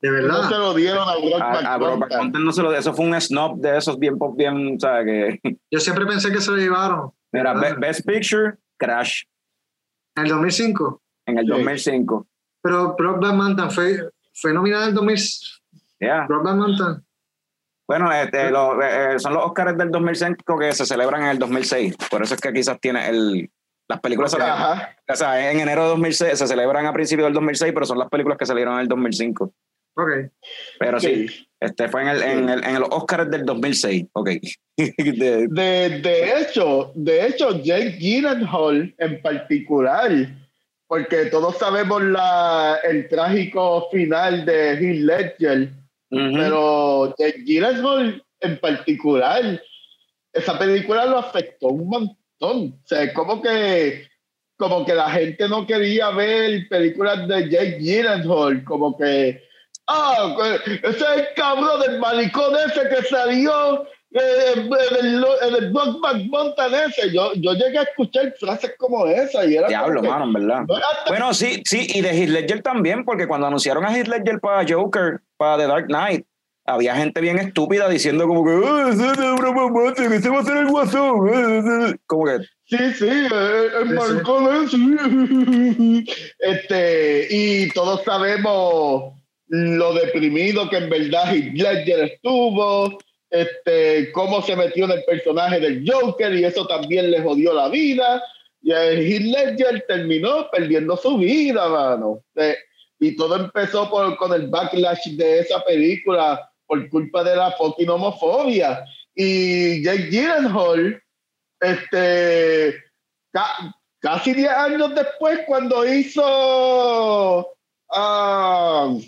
De verdad. No se lo dieron a Brokeback. A, Brokeback no se lo Eso fue un snob de esos bien, bien, ¿sabes? Que... [laughs] Yo siempre pensé que se lo llevaron. Mira, Best Picture, Crash. ¿En el 2005? En el 2005. Pero Brokeback Mountain fue, fue nominada en el 2005. Yeah. Brokeback Mountain. Bueno, este, lo, eh, eh, son los Oscars del 2005 que se celebran en el 2006. Por eso es que quizás tiene el, las películas o sea, en enero de 2006 se celebran a principios del 2006, pero son las películas que salieron en el 2005. Ok. Pero sí, este fue en el, en el, en los Oscars del 2006. Ok. [laughs] de, de, hecho, de hecho, Jake Gyllenhaal en particular, porque todos sabemos la, el trágico final de Heath Ledger, pero Jake Gyllenhaal en particular, esa película lo afectó un montón o sea, como que, como que la gente no quería ver películas de Jake Gyllenhaal, como que, ah, ese es el cabrón del malicón ese que salió eh, en el, en el Mountain ese. Yo, yo llegué a escuchar frases como esa y era. Diablo, mano, en verdad. bueno, sí, sí, y de Heath Ledger también, porque cuando anunciaron a Heath Ledger para Joker, para The Dark Knight, había gente bien estúpida diciendo como que ese va a ser el guasón [laughs] como que sí sí el marcón [laughs] este y todos sabemos lo deprimido que en verdad Heath Ledger estuvo este cómo se metió en el personaje del Joker y eso también le jodió la vida y Heath Ledger terminó perdiendo su vida mano y todo empezó por, con el backlash de esa película por culpa de la fucking homofobia. Y Jake Gyllenhaal, este, casi 10 años después, cuando hizo uh,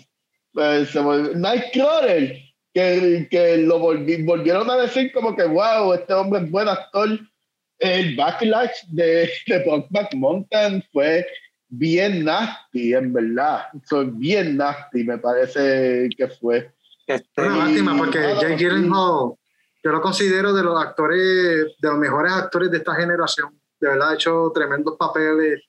Nightcrawler, que, que lo volvieron a decir como que, wow, este hombre es buen actor. El backlash de, de Mountain fue bien nasty, en verdad. Fue bien nasty, me parece que fue. Este, Una lástima porque Jake Gyllenhaal yo lo considero de los actores, de los mejores actores de esta generación. De verdad ha hecho tremendos papeles.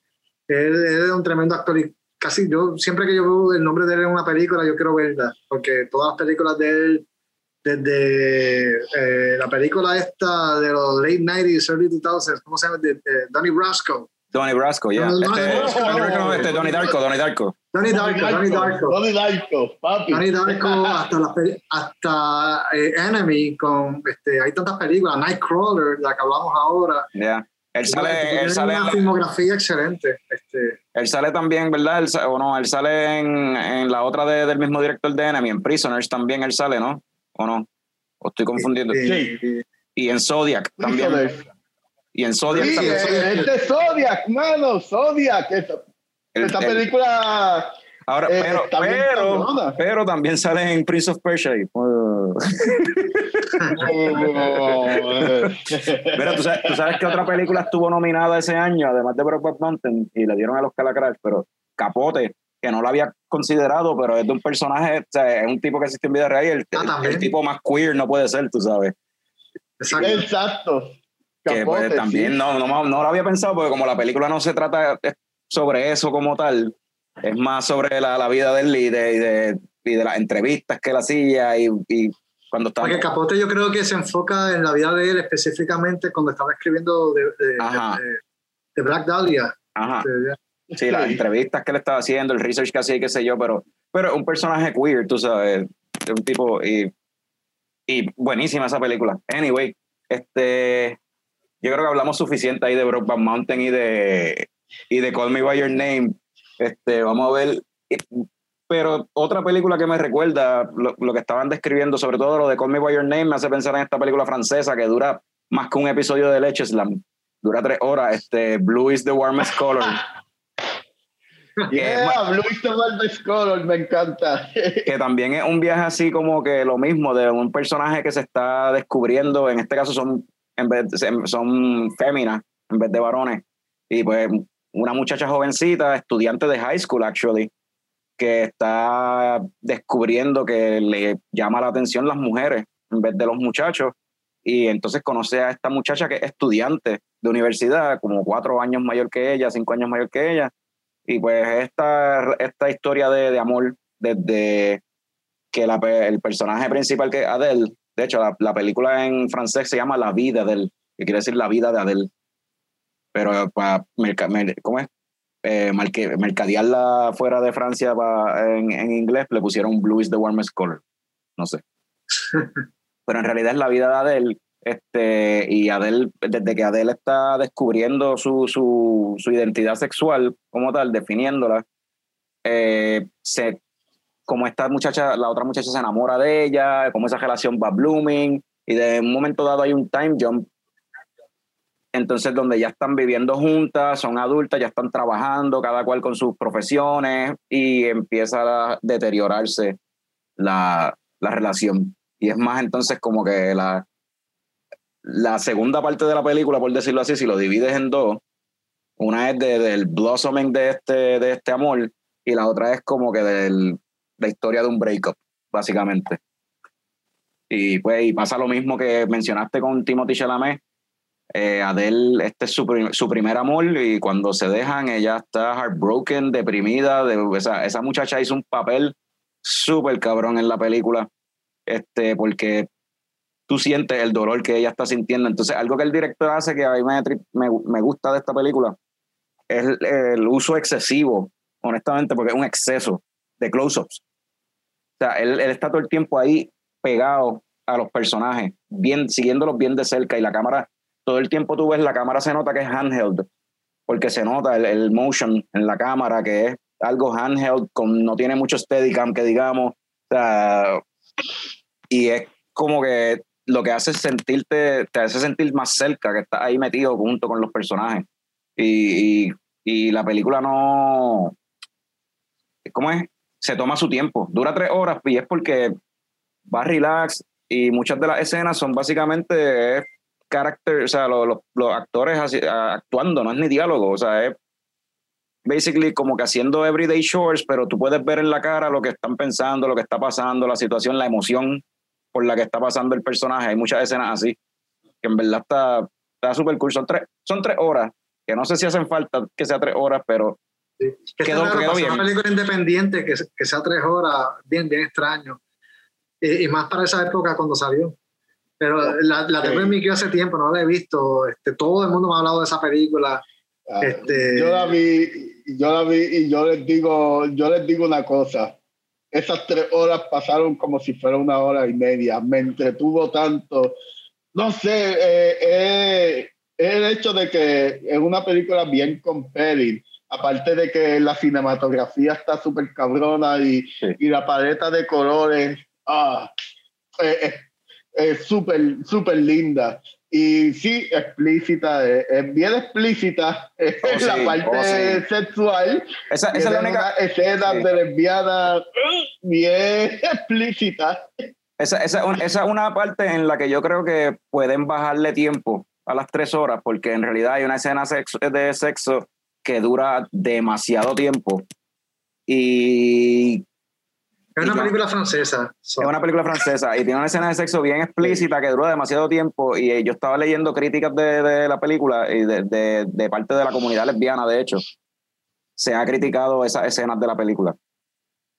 Él, es un tremendo actor y casi yo, siempre que yo veo el nombre de él en una película, yo quiero verla, porque todas las películas de él, desde eh, la película esta de los late 90s, early 2000s, ¿cómo se llama? De, Donnie Brasco. Donnie Brasco, ya. Yeah. Este, este, Donnie Darko, Donnie Darko. Donnie Darko, Donnie Darko. Donnie Darko, papi. Donnie Darko hasta, la, hasta eh, Enemy, con, este, hay tantas películas, Nightcrawler, la que hablamos ahora. Ya. Él sale, él sale una filmografía excelente. Este. Él sale también, ¿verdad? o no, él sale en, en la otra de, del mismo director de Enemy, en Prisoners también él sale, ¿no? ¿O no? ¿O estoy confundiendo? Sí. Y en Zodiac también. Y en Zodiac Sí, también. es de Zodiac, mano, Zodiac. Esta, El- esta el- película Ahora, eh, pero, pero, pero también sale en Prince of Persia. y, uh, [laughs] Mira, ¿tú sabes, tú sabes que otra película estuvo nominada ese año, además de Brokeback Mountain, y le dieron a los Crash, pero Capote, que no lo había considerado, pero es de un personaje, o sea, es un tipo que existe en vida real y el, Ah, el- tipo más queer no puede ser, tú sabes. Exacto. Exacto. que pues, Capote, también sí. no, no, no lo había pensado, porque como la película no se trata sobre eso como tal, es más sobre la, la vida de él y de, y de, y de las entrevistas que él hacía y, y cuando estaba... Porque Capote yo creo que se enfoca en la vida de él específicamente cuando estaba escribiendo de, de- Ajá. de- de Black Dahlia. Ajá. De- Sí, las entrevistas que él estaba haciendo, el research que hacía y qué sé yo, pero, pero un personaje queer, tú sabes, es un tipo y, y buenísima esa película. Anyway, este, yo creo que hablamos suficiente ahí de Brokeback Mountain y de, y de Call Me By Your Name. Este, vamos a ver, y- pero otra película que me recuerda lo, lo que estaban describiendo, sobre todo lo de Call Me By Your Name, me hace pensar en esta película francesa que dura más que un episodio de Leche Slam. Dura tres horas, este, Blue is the warmest color. [laughs] Yeah, Blue is the Velvet Color, me encanta. [laughs] que también es un viaje así como que lo mismo de un personaje que se está descubriendo, en este caso son, en vez son féminas en vez de varones, y pues una muchacha jovencita, estudiante de high school actually, que está descubriendo que le llama la atención las mujeres en vez de los muchachos, y entonces conoce a esta muchacha que es estudiante de universidad, como cuatro años mayor que ella, cinco años mayor que ella, y pues esta, esta historia de, de amor desde que la el personaje principal que es Adele, de hecho la, la película en francés se llama La vida de Adele, que quiere decir la vida de Adele. Pero para ¿cómo es? Eh, marque- mercadearla fuera de Francia en, en inglés le pusieron Blue is the warmest color. No sé. [laughs] Pero en realidad es la vida de Adele. Este, y Adele, desde que Adele está descubriendo su, su, su identidad sexual como tal, definiéndola, eh, se, como esta muchacha, la otra muchacha se enamora de ella, como esa relación va blooming, y de un momento dado hay un time jump. Entonces, donde ya están viviendo juntas, son adultas, ya están trabajando, cada cual con sus profesiones, y empieza a deteriorarse la, la relación. Y es más, entonces, como que la, la segunda parte de la película, por decirlo así, si lo divides en dos, una es de- del blossoming de este, de este amor y la otra es como que de la historia de un breakup, básicamente. Y pues y pasa lo mismo que mencionaste con Timothy Chalamet. Eh, Adele, este es su, su primer amor y cuando se dejan, ella está heartbroken, deprimida. De, esa, esa muchacha hizo un papel súper cabrón en la película, este, porque tú sientes el dolor que ella está sintiendo. Entonces, algo que el director hace que a mí me, me, me gusta de esta película es el, el uso excesivo, honestamente, porque es un exceso de close-ups. O sea, él, él está todo el tiempo ahí pegado a los personajes, bien, siguiéndolos bien de cerca y la cámara, todo el tiempo tú ves la cámara se nota que es handheld, porque se nota el, el motion en la cámara que es algo handheld, con, no tiene mucho steadicam que digamos, o sea, y es como que lo que hace es sentirte, te hace sentir más cerca, que estás ahí metido junto con los personajes. Y, y, y la película no. ¿Cómo es? Se toma su tiempo. Dura tres horas y es porque va relax y muchas de las escenas son básicamente es carácter, o sea, los, los- los actores así- actuando, no es ni diálogo, o sea, es basically como que haciendo everyday chores, pero tú puedes ver en la cara lo que están pensando, lo que está pasando, la situación, la emoción por la que está pasando el personaje. Hay muchas escenas así, que en verdad está, está súper cool. Son tres, son tres horas, que no sé si hacen falta que sea tres horas, pero Que Quedó- raro, quedó bien. una película independiente que, que sea tres horas, bien, bien extraño. Y, y más para esa época cuando salió. Pero la, la tengo en mi hace tiempo, no la he visto. Este, todo el mundo me ha hablado de esa película. Ah, Este- Yo la vi, yo la vi y yo les digo, yo les digo una cosa. Esas tres horas pasaron como si fuera una hora y media. Me entretuvo tanto. No sé, eh, eh, el hecho de que es una película bien compelling. Aparte de que la cinematografía está súper cabrona y, Sí. y la paleta de colores ah, eh, es es súper, súper linda. Y sí, explícita, es, bien explícita [laughs] oh, la parte oh, sexual. Esa, esa es la única escena de lesbiana bien [laughs] explícita. Esa, esa, esa es una parte en la que yo creo que pueden bajarle tiempo a las tres horas, porque en realidad hay una escena de sexo que dura demasiado tiempo. Y es una película francesa. Es una película francesa y tiene una escena de sexo bien explícita que dura demasiado tiempo. Y eh, yo estaba leyendo críticas de, de la película y de, de, de, parte de la comunidad lesbiana, de hecho. Se ha criticado esas escenas de la película.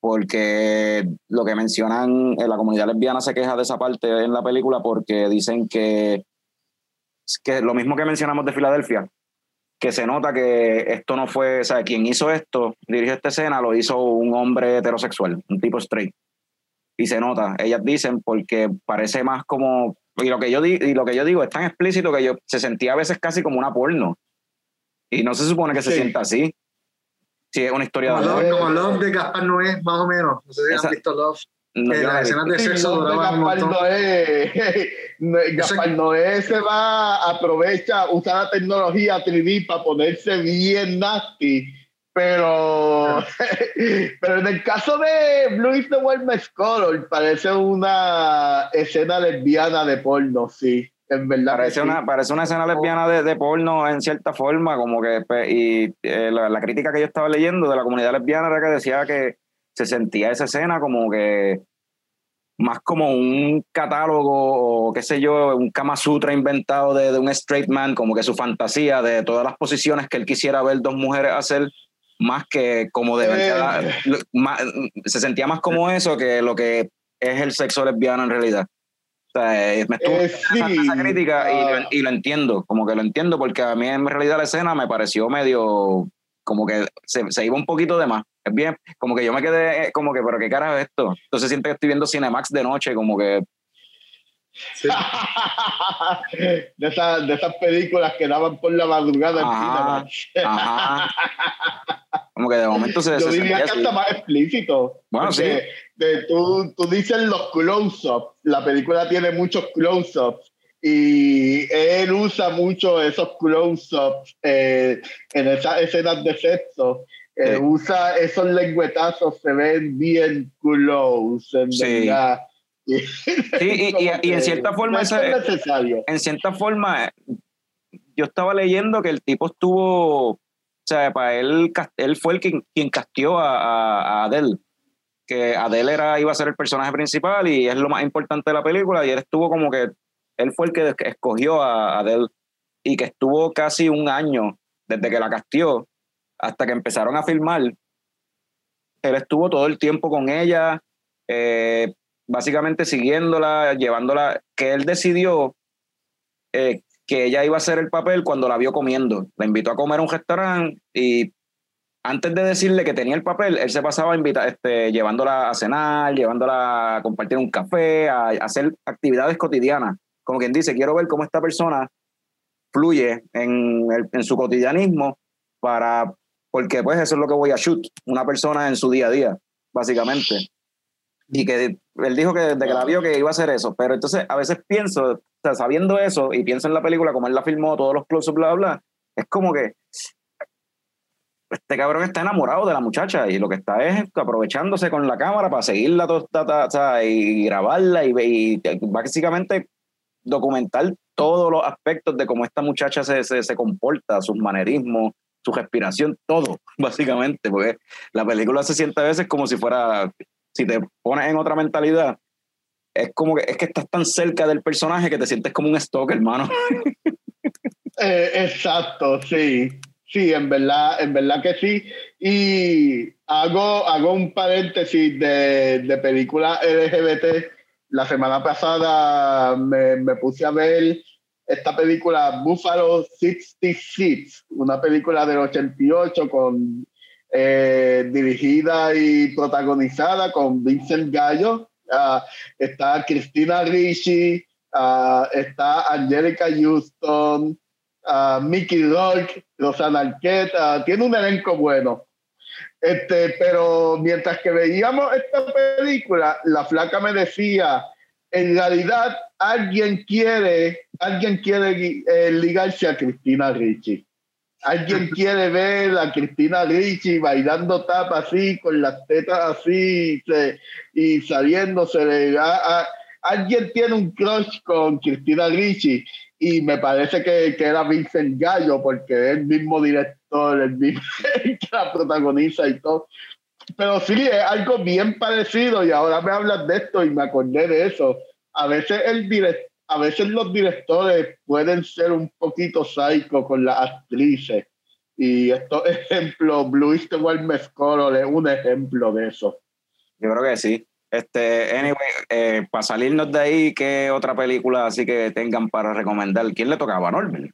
Porque lo que mencionan, eh, la comunidad lesbiana se queja de esa parte en la película porque dicen que, que lo mismo que mencionamos de Filadelfia, que se nota que esto no fue, o sea, quien hizo esto, dirigió esta escena, lo hizo un hombre heterosexual, un tipo straight. Y se nota, ellas dicen, porque parece más como, y lo que yo, di, y lo que yo digo es tan explícito que yo se sentía a veces casi como una porno. Y no se supone que se sienta así. Sí, es una historia como de Love, Como Love de Gaspar Noé, más o menos. No sé si han visto Love. No, eh, las escenas de sexo duraban un montón. [laughs] Gaspar Noé se va, aprovecha, usa la tecnología 3D para ponerse bien nasty. Pero, [laughs] pero en el caso de Blue is the Warmest Color, parece una escena lesbiana de porno, sí. En verdad parece, una, parece una escena lesbiana de, de, porno en cierta forma, como que, y eh, la, la, crítica que yo estaba leyendo de la comunidad lesbiana era que decía que se sentía esa escena como que más como un catálogo o qué sé yo, un Kama Sutra inventado de, de, un straight man, como que su fantasía de todas las posiciones que él quisiera ver dos mujeres hacer, más que como de verdad, eh. se sentía más como eso que lo que es el sexo lesbiano en realidad. O sea, eh, me estuvo eh, esa crítica y, lo, y, lo, entiendo, como que lo entiendo porque a mí en realidad la escena me pareció medio como que se, se, iba un poquito de más. Es bien, como que yo me quedé, eh, como que, pero qué carajo es esto. Entonces siento que estoy viendo Cinemax de noche, como que. Sí. [laughs] de, esas, de esas películas que daban por la madrugada ajá, en Ajá. [laughs] Como que de momento se. Yo diría que hasta más explícito. Bueno, sí. De, tú, tú dices los close-ups. La película tiene muchos close-ups y él usa mucho esos close-ups eh, en esas escenas de sexo. Eh, usa esos lengüetazos, se ven bien close, en sí. verdad. [laughs] Sí, y, y, y, en cierta [laughs] forma, es necesario. en cierta forma, yo estaba leyendo que el tipo estuvo, o sea, para él, él fue el quien, quien casteó a, a, Adele que Adele era, iba a ser el personaje principal y es lo más importante de la película y él estuvo como que él fue el que escogió a Adele y que estuvo casi un año desde que la castió hasta que empezaron a filmar. Él estuvo todo el tiempo con ella, eh, básicamente siguiéndola, llevándola, que él decidió eh, que ella iba a hacer el papel cuando la vio comiendo. La invitó a comer a un restaurante y antes de decirle que tenía el papel, él se pasaba a invitar, este, llevándola a cenar, llevándola a compartir un café, a hacer actividades cotidianas como quien dice, quiero ver cómo esta persona fluye en, el, en su cotidianismo para, porque pues eso es lo que voy a shoot, una persona en su día a día, básicamente. Y que él dijo que desde que la vio que iba a hacer eso, pero entonces a veces pienso, o sea, sabiendo eso y pienso en la película, como él la filmó, todos los close bla, bla, es como que este cabrón está enamorado de la muchacha y lo que está es aprovechándose con la cámara para seguirla toda, y grabarla y, y básicamente documentar todos los aspectos de cómo esta muchacha se, se, se, comporta, sus manerismos, su respiración, todo, [laughs] básicamente, porque la película se siente a veces como si fuera, si te pones en otra mentalidad, es como que es que estás tan cerca del personaje que te sientes como un stock, hermano. [laughs] Eh, exacto, sí. Sí, en verdad, en verdad que sí. Y hago, hago un paréntesis de, de películas LGBT la semana pasada me, me, puse a ver esta película Buffalo 66, una película del 88 con, eh, dirigida y protagonizada con Vincent Gallo. Uh, está Cristina Ricci, uh, está Angelica Houston, uh, Mickey Rourke, Rosana Arquette, tiene un elenco bueno. Este, pero mientras que veíamos esta película, la flaca me decía, en realidad alguien quiere, alguien quiere eh, ligarse a Cristina Ricci. Alguien [laughs] quiere ver a Cristina Ricci bailando tap así, con las tetas así y saliéndose de... alguien tiene un crush con Cristina Ricci y me parece que, que, era Vincent Gallo porque es el mismo director, el mismo [laughs] que la protagoniza y todo. Pero sí, es algo bien parecido y ahora me hablas de esto y me acordé de eso. A veces, el direct, a veces los directores pueden ser un poquito psycho con las actrices y estos [laughs] ejemplos, Blue Easter Mescoro es un ejemplo de eso. Yo creo que sí. Este, anyway, eh, para salirnos de ahí, ¿qué otra película así que tengan para recomendar? ¿Quién le tocaba? ¿Norbert?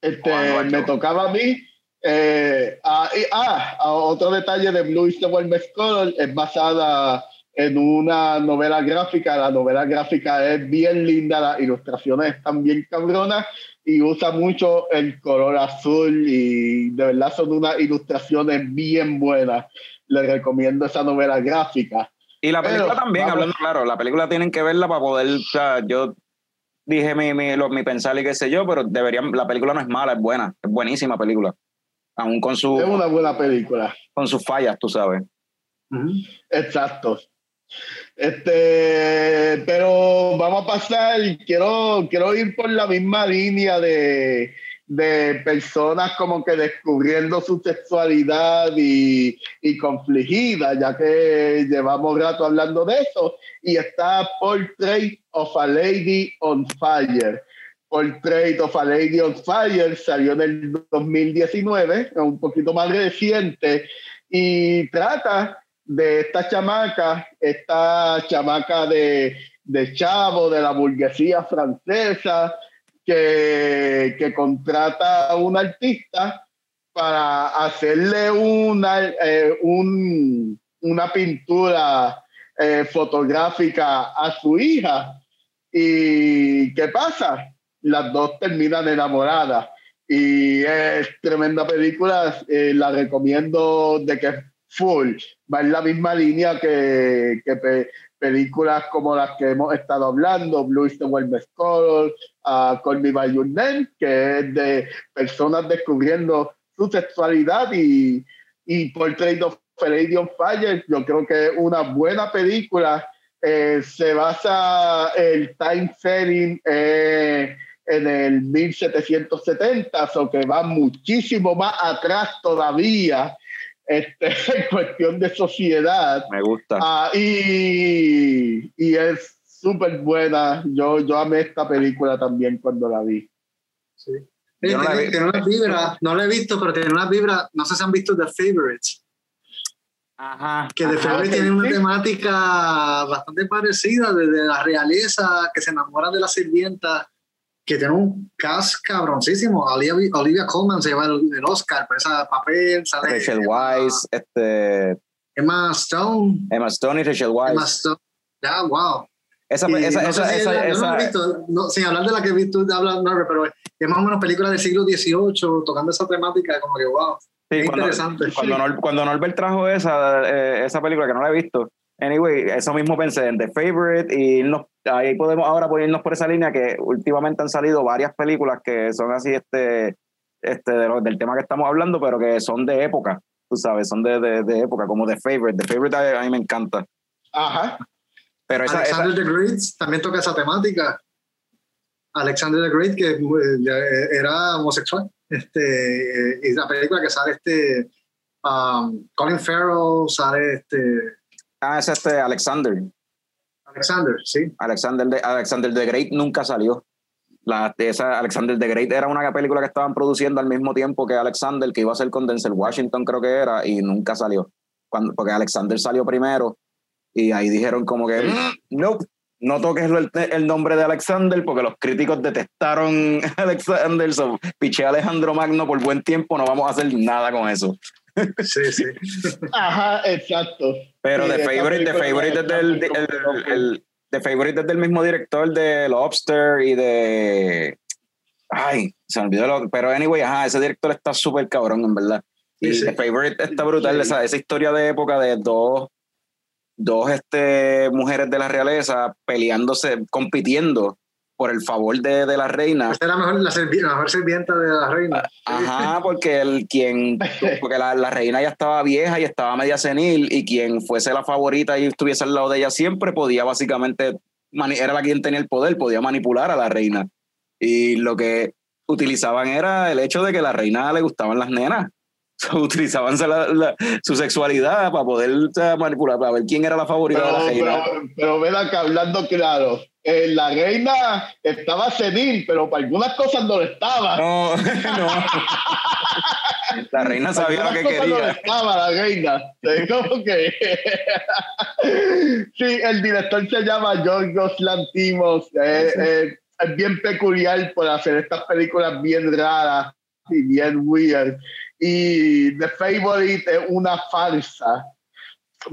Este, me tocaba a mí. Eh, ah, ah, otro detalle de Blue is the es basada en una novela gráfica. La novela gráfica es bien linda, las ilustraciones están bien cabronas y usa mucho el color azul y de verdad son unas ilustraciones bien buenas. Les recomiendo esa novela gráfica. Y la película también, hablando claro, la película tienen que verla para poder, o sea, yo dije mi, mi, mi pensar y qué sé yo, pero deberían, la película no es mala, es buena, es buenísima película. Aún con su... Es una buena película. Con sus fallas, tú sabes. Exacto. Este, pero vamos a pasar, quiero, quiero ir por la misma línea de, de personas como que descubriendo su sexualidad y, y confligida, ya que llevamos rato hablando de eso, y está Portrait of a Lady on Fire. Portrait of a Lady on Fire salió en el 2019, un poquito más reciente, y trata de esta chamaca, esta chamaca de, de chavo, de la burguesía francesa, que, que contrata a un artista para hacerle una, eh, un, una pintura eh, fotográfica a su hija. ¿Y qué pasa? Las dos terminan enamoradas. Y es tremenda película, eh, la recomiendo de que full. Va en la misma línea que, que, películas como las que hemos estado hablando, Blue is the Best Color, uh, Call Me By Your Name, que es de personas descubriendo su sexualidad y, y Portrait of Lady on Fire, yo creo que es una buena película. Eh, se basa el time setting eh, en el 1770, o que va muchísimo más atrás todavía este, [laughs] en cuestión de sociedad. Me gusta. Ah, y, y, es súper buena. Yo, yo amé esta película también cuando la vi. Sí. Tiene, no, la tiene una vibra, no la he visto, pero tiene una vibra, no sé si han visto The Favorites. Ajá. Que The Favorites tiene una temática bastante parecida, desde la realeza que se enamora de la sirvienta que tiene un cast cabroncísimo. Olivia, Olivia Colman se lleva el, Oscar por ese papel. Sale Rachel Weisz, este... Emma Stone. Emma Stone y Rachel Weisz. Emma Stone. Ya, wow. Esa, esa, esa, esa, yo no he visto, sin hablar de la que tú hablas, Norbert, pero es más o menos película del siglo XVIII, tocando esa temática, como que wow. Sí, cuando, interesante. Cuando, cuando, Norbert trajo esa, eh, esa película que no la he visto, Anyway, eso mismo pensé en The Favorite y ahí podemos ahora ponernos por esa línea que últimamente han salido varias películas que son así este, este del tema que estamos hablando, pero que son de época, tú sabes, son de, de, época, como The Favorite. The Favorite a, mí me encanta. Ajá. Pero Alexander the Great también toca esa temática. Alexander the Great, que eh, era homosexual. Este, y la película que sale este um, Colin Farrell, sale este Ah, es este Alexander. Alexander, sí. Alexander de, Alexander the Great nunca salió. La, esa Alexander the Great era una película que estaban produciendo al mismo tiempo que Alexander, que iba a ser con Denzel Washington, creo que era, y nunca salió. Cuando, porque Alexander salió primero y ahí dijeron como que, no, no toques el, nombre de Alexander porque los críticos detestaron [laughs] a Alexander, so, piché a Alejandro Magno por buen tiempo, no vamos a hacer nada con eso. Sí, sí. Ajá, exacto. Pero The Favorite, The Favorite es del, el, The Favorite es del mismo director de Lobster y de. Ay, se me olvidó. Lo, pero anyway, ajá, ese director está súper cabrón, en verdad. Y The Favorite está brutal, esa, esa historia de época de dos dos este, mujeres de la realeza peleándose, compitiendo por el favor de, de la reina. Esta era mejor, la, mejor sirvienta de la reina. Ajá, porque el quien, porque la, la, reina ya estaba vieja y estaba media senil, y quien fuese la favorita y estuviese al lado de ella siempre podía básicamente, era la quien tenía el poder, podía manipular a la reina. Y lo que utilizaban era el hecho de que a la reina le gustaban las nenas. [laughs] utilizaban su sexualidad para poder manipular, para ver quién era la favorita pero, de la reina. Pero, pero ven acá, hablando claro, eh, la reina estaba senil, pero para algunas cosas no lo estaba. No, [laughs] no. La reina sabía lo que quería. No estaba la reina. que... [laughs] sí, el director se llama George Lantimos. Eh, eh, es bien peculiar por hacer estas películas bien raras y bien weird y The Favorite es una farsa.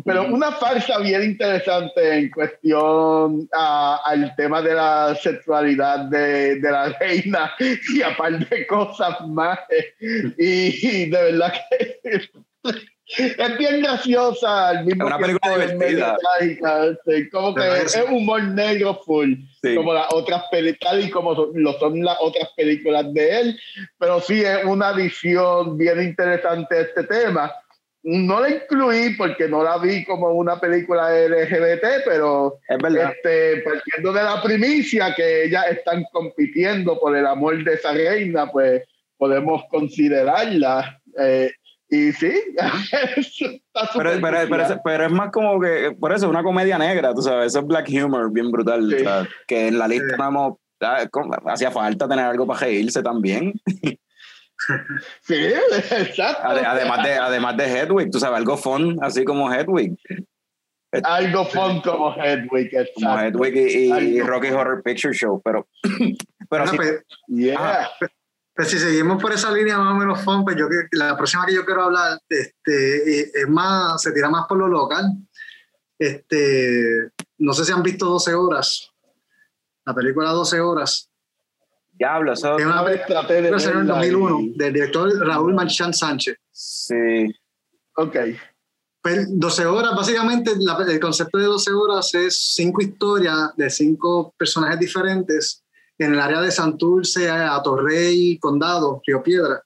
Pero una farsa bien interesante en cuestión al tema de la sexualidad de, de, la reina [laughs] y aparte de cosas más. Y, de verdad que es bien graciosa al mismo es una película divertida como que es humor negro full como las otras películas y como lo son las otras películas de él pero sí es una visión bien interesante de este tema no la incluí porque no la vi como una película LGBT, pero es. Este, partiendo de la primicia que ellas están compitiendo por el amor de esa reina, pues podemos considerarla. Eh, y sí, [laughs] pero, pero, pero, es más como que, por eso, una comedia negra, tú sabes, eso es black humor bien brutal. que en la lista vamos, hacía falta tener algo para reírse también. [laughs] Sí, [laughs] exacto. Además de, además de Hedwig, tú sabes, algo fun, así como Hedwig. Algo fun como Hedwig, exacto. Como Hedwig y, Rocky Horror Picture Show, pero, [clears throat] pero sí, pues, yeah. Pues si seguimos por esa línea más o menos fun, pues yo la próxima que yo quiero hablar este, es más, se tira más por lo local. Este, no sé si han visto 12 horas, la película 12 horas. Diablo, eso es una película en el 2001 del director Raúl Manchán Sánchez. Sí. Ok. Pues 12 horas, básicamente el concepto de 12 horas es cinco historias de cinco personajes diferentes en el área de Santurce, a Torrey, Condado, Río Piedra.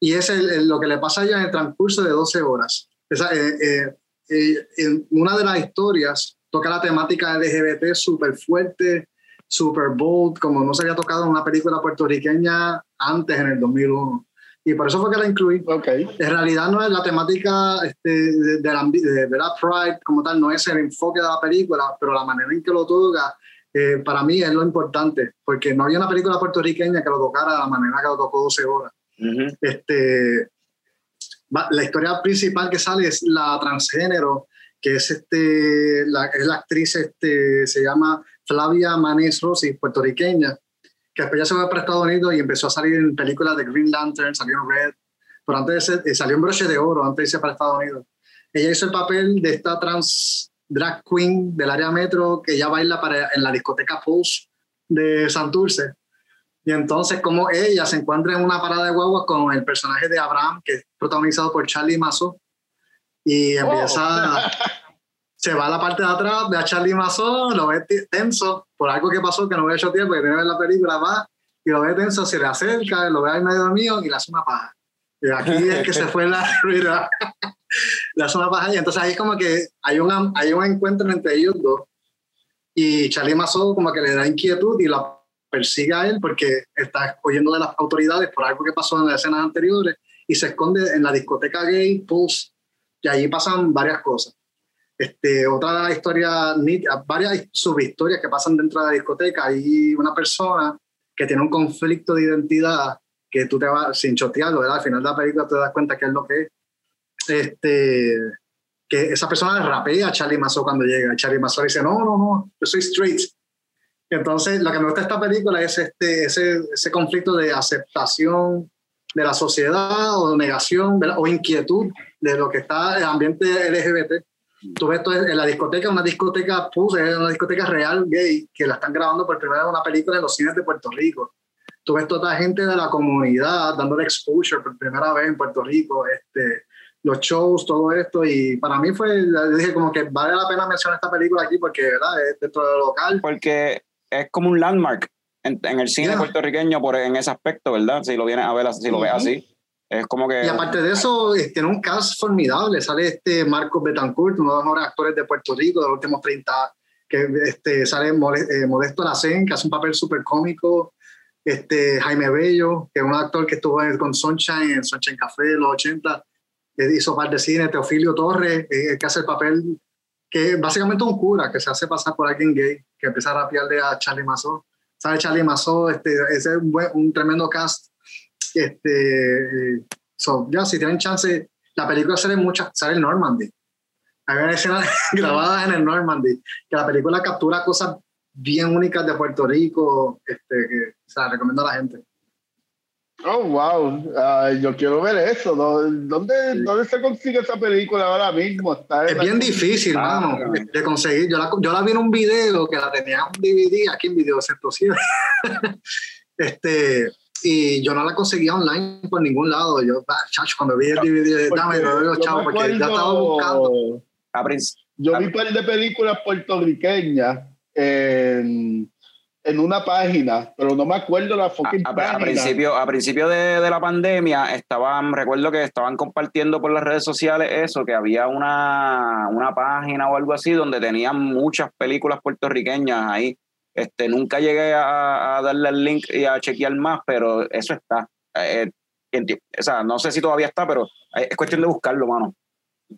Y es lo que le pasa allá en el transcurso de 12 horas. Esa, eh, eh, eh, en una de las historias toca la temática LGBT súper fuerte, súper bold, como no se había tocado en una película puertorriqueña antes, en el 2001. Y por eso fue que la incluí. Okay. En realidad no es la temática este, de, de, la, de, Pride como tal, no es el enfoque de la película, pero la manera en que lo toca eh, para mí es lo importante, porque no había una película puertorriqueña que lo tocara de la manera que lo tocó 12 horas. este, la historia principal que sale es la transgénero, que es, este, la, es la actriz, este, se llama Flavia Manes Rossi, puertorriqueña, que después ya se fue para Estados Unidos y empezó a salir en películas de Green Lantern, salió en Red, pero antes de eh, salió en Broche de Oro, antes de irse para Estados Unidos. Ella hizo el papel de esta trans drag queen del área metro que ya baila para, en la discoteca Pulse de Santurce. Y entonces, como ella se encuentra en una parada de guaguas con el personaje de Abraham, que es protagonizado por Charlie Mazo, y empieza, oh. se va a la parte de atrás, ve a Charlie Mazo, lo ve tenso por algo que pasó que no había hecho tiempo, que tiene que ver la película, va y lo ve tenso, se le acerca, lo ve ahí medio mío y le hace una paja. Aquí es que se fue la [laughs] rueda la zona baja y entonces ahí como que hay, una, hay un encuentro entre ellos dos y Charlie Mazo como que le da inquietud y la persigue a él porque está oyendo de las autoridades por algo que pasó en las escenas anteriores y se esconde en la discoteca gay Pulse y allí pasan varias cosas. Este, otra historia, varias subhistorias que pasan dentro de la discoteca. Hay una persona que tiene un conflicto de identidad que tú te vas sin chotearlo, ¿verdad? Al final de la película te das cuenta que es lo que es este, que esa persona rapea a Charlie Mazo cuando llega. Charlie Mazo dice, no, no, no, yo soy straight. Entonces, lo que me gusta de esta película es este, ese, ese conflicto de aceptación de la sociedad o negación o inquietud de lo que está el ambiente LGBT. Tú ves esto en la discoteca, una discoteca puse, una discoteca real gay, que la están grabando por primera vez una película en los cines de Puerto Rico. Tú ves toda la gente de la comunidad dándole exposure por primera vez en Puerto Rico. Este, los shows, todo esto, y para mí fue, dije como que vale la pena mencionar esta película aquí porque, ¿verdad? Es dentro de lo local. Porque es como un landmark en, el cine puertorriqueño por, en ese aspecto, ¿verdad? Si lo vienes a ver, si lo ves así. Es como que... Y aparte de eso, tiene un cast formidable. Sale este Marcos Betancourt, uno de los mejores actores de Puerto Rico de los últimos 30 que este, sale eh, Modesto Lacen, que hace un papel súper cómico. Este, Jaime Bello, que es un actor que estuvo con Sunshine, en Sunshine Café en los 80, que hizo par de cine. Teofilio Torres, eh, que hace el papel que básicamente un cura que se hace pasar por alguien gay, que empieza a rapearle a Charlie Mazó. Sale Charlie Mazó, este, ese es un, un tremendo cast este, so, ya, si tienen chance, la película sale muchas, sale en Normandy. Hay una escena [laughs] grabada en el Normandy, que la película captura cosas bien únicas de Puerto Rico, este, que se la recomiendo a la gente. Oh, wow. yo quiero ver eso. ¿Dónde, ¿Dónde se consigue esa película ahora mismo? Está es bien difícil, ah, de conseguir. Yo la, yo la vi en un video que la tenía en un DVD aquí en Video Centro [laughs] este, y yo no la conseguía online por ningún lado. Yo, chacho, cuando vi el DVD, dame, lo chavo, porque ya estaba buscando. Yo vi un par de películas puertorriqueñas en, en, una página, pero no me acuerdo la fucking a, página. A principio, a principio de, de, la pandemia, estaban, recuerdo que estaban compartiendo por las redes sociales eso, que había una, una página o algo así donde tenían muchas películas puertorriqueñas ahí este, nunca llegué a, darle el link y a chequear más, pero eso está. Eh, o sea, no sé si todavía está, pero es cuestión de buscarlo, mano.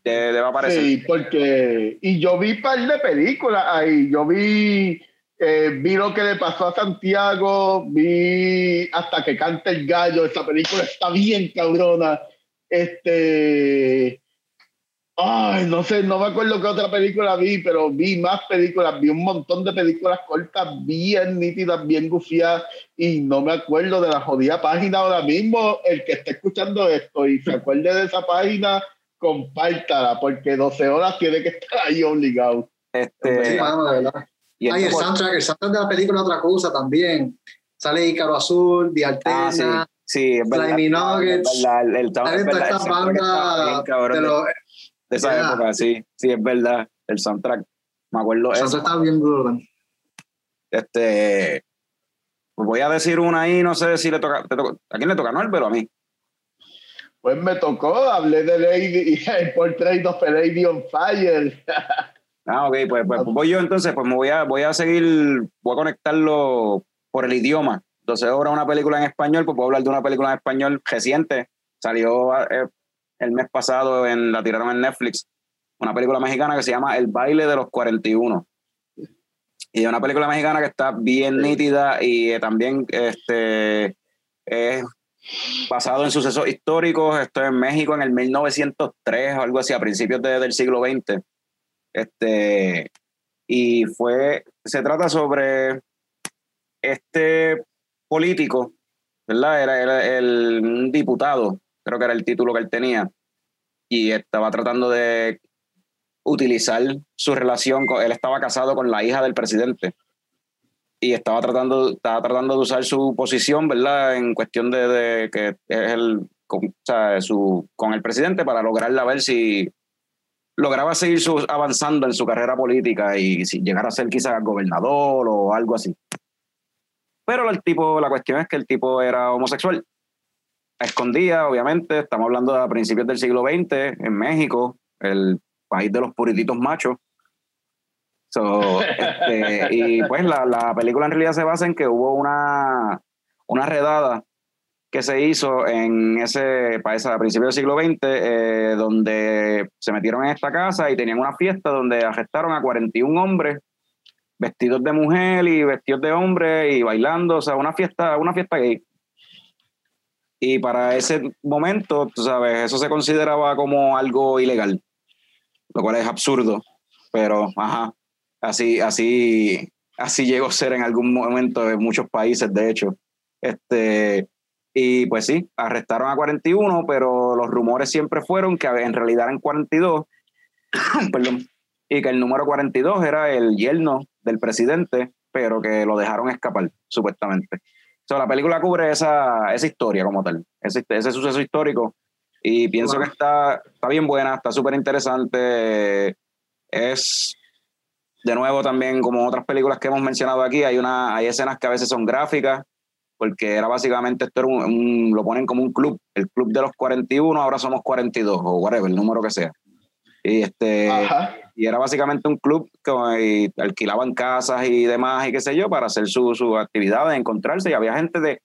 Debe, aparecer. Sí, porque. Y yo vi un par de películas ahí. Yo vi. Eh, vi lo que le pasó a Santiago, vi hasta que canta el gallo, esa película está bien cabrona. Este, Ay, no sé, no me acuerdo qué otra película vi, pero vi más películas, vi un montón de películas cortas, bien nítidas, bien gufiadas, y no me acuerdo de la jodida página ahora mismo. El que esté escuchando esto y se acuerde de esa página, compártala, porque 12 horas tiene que estar ahí obligado. Este, sí, mano, de verdad. Y el soundtrack, el soundtrack de la película otra cosa también. Sale Ícaro Azul, Di Altena, ah, sí, sí, es verdad. Nuggets. El, el, el, de esa época, sí, sí, es verdad. El soundtrack, me acuerdo. El soundtrack está bien duro. Este, pues voy a decir una ahí, no sé si le toca, ¿a quién le toca? No, pero a mí. Pues me tocó, hablé de Lady, el portrait of Lady on Fire. [laughs] ah, ok, pues, pues, voy yo entonces, pues me voy a, voy a seguir, voy a conectarlo por el idioma. Entonces, ahora una película en español, pues puedo hablar de una película en español reciente. Salió eh, el mes pasado, en, la tiraron en Netflix, una película mexicana que se llama El baile de los 41. Y es una película mexicana que está bien nítida y eh, también este, es basado en sucesos históricos. Esto es en México en el 1903 o algo así, a principios del siglo XX. Este, y fue, se trata sobre este político, ¿verdad? Era, era el, un diputado creo que era el título que él tenía, y estaba tratando de utilizar su relación, con, él estaba casado con la hija del presidente, y estaba tratando, estaba tratando de usar su posición, ¿verdad?, en cuestión de, que es el, con, o sea, su, con el presidente para lograrla ver si lograba seguir su, avanzando en su carrera política y si llegar a ser quizás gobernador o algo así. Pero el tipo, la cuestión es que el tipo era homosexual escondía, obviamente, estamos hablando de principios del siglo XX, en México, el país de los purititos machos. Este, y pues la, la, película en realidad se basa en que hubo una, una redada que se hizo en ese país a principios del siglo XX, eh, donde se metieron en esta casa y tenían una fiesta donde arrestaron a 41 hombres vestidos de mujer y vestidos de hombre y bailando, o sea, una fiesta, una fiesta gay. Y para ese momento, tú sabes, eso se consideraba como algo ilegal, lo cual es absurdo, pero ajá, así, así, así llegó a ser en algún momento en muchos países, de hecho. Este, y pues sí, arrestaron a 41, pero los rumores siempre fueron que en realidad eran 42, [coughs] perdón, y que el número 42 era el yerno del presidente, pero que lo dejaron escapar, supuestamente. So, la película cubre esa, esa historia como tal, ese, ese suceso histórico Y pienso que está, está bien buena, está súper interesante. Es, de nuevo, también como otras películas que hemos mencionado aquí, hay, una, hay escenas que a veces son gráficas, porque era básicamente, esto era un, lo ponen como un club, el club de los 41, ahora somos 42, o whatever, el número que sea. Y, este, y era básicamente un club que alquilaban casas y demás y qué sé yo para hacer sus su actividades, encontrarse. Y había gente de,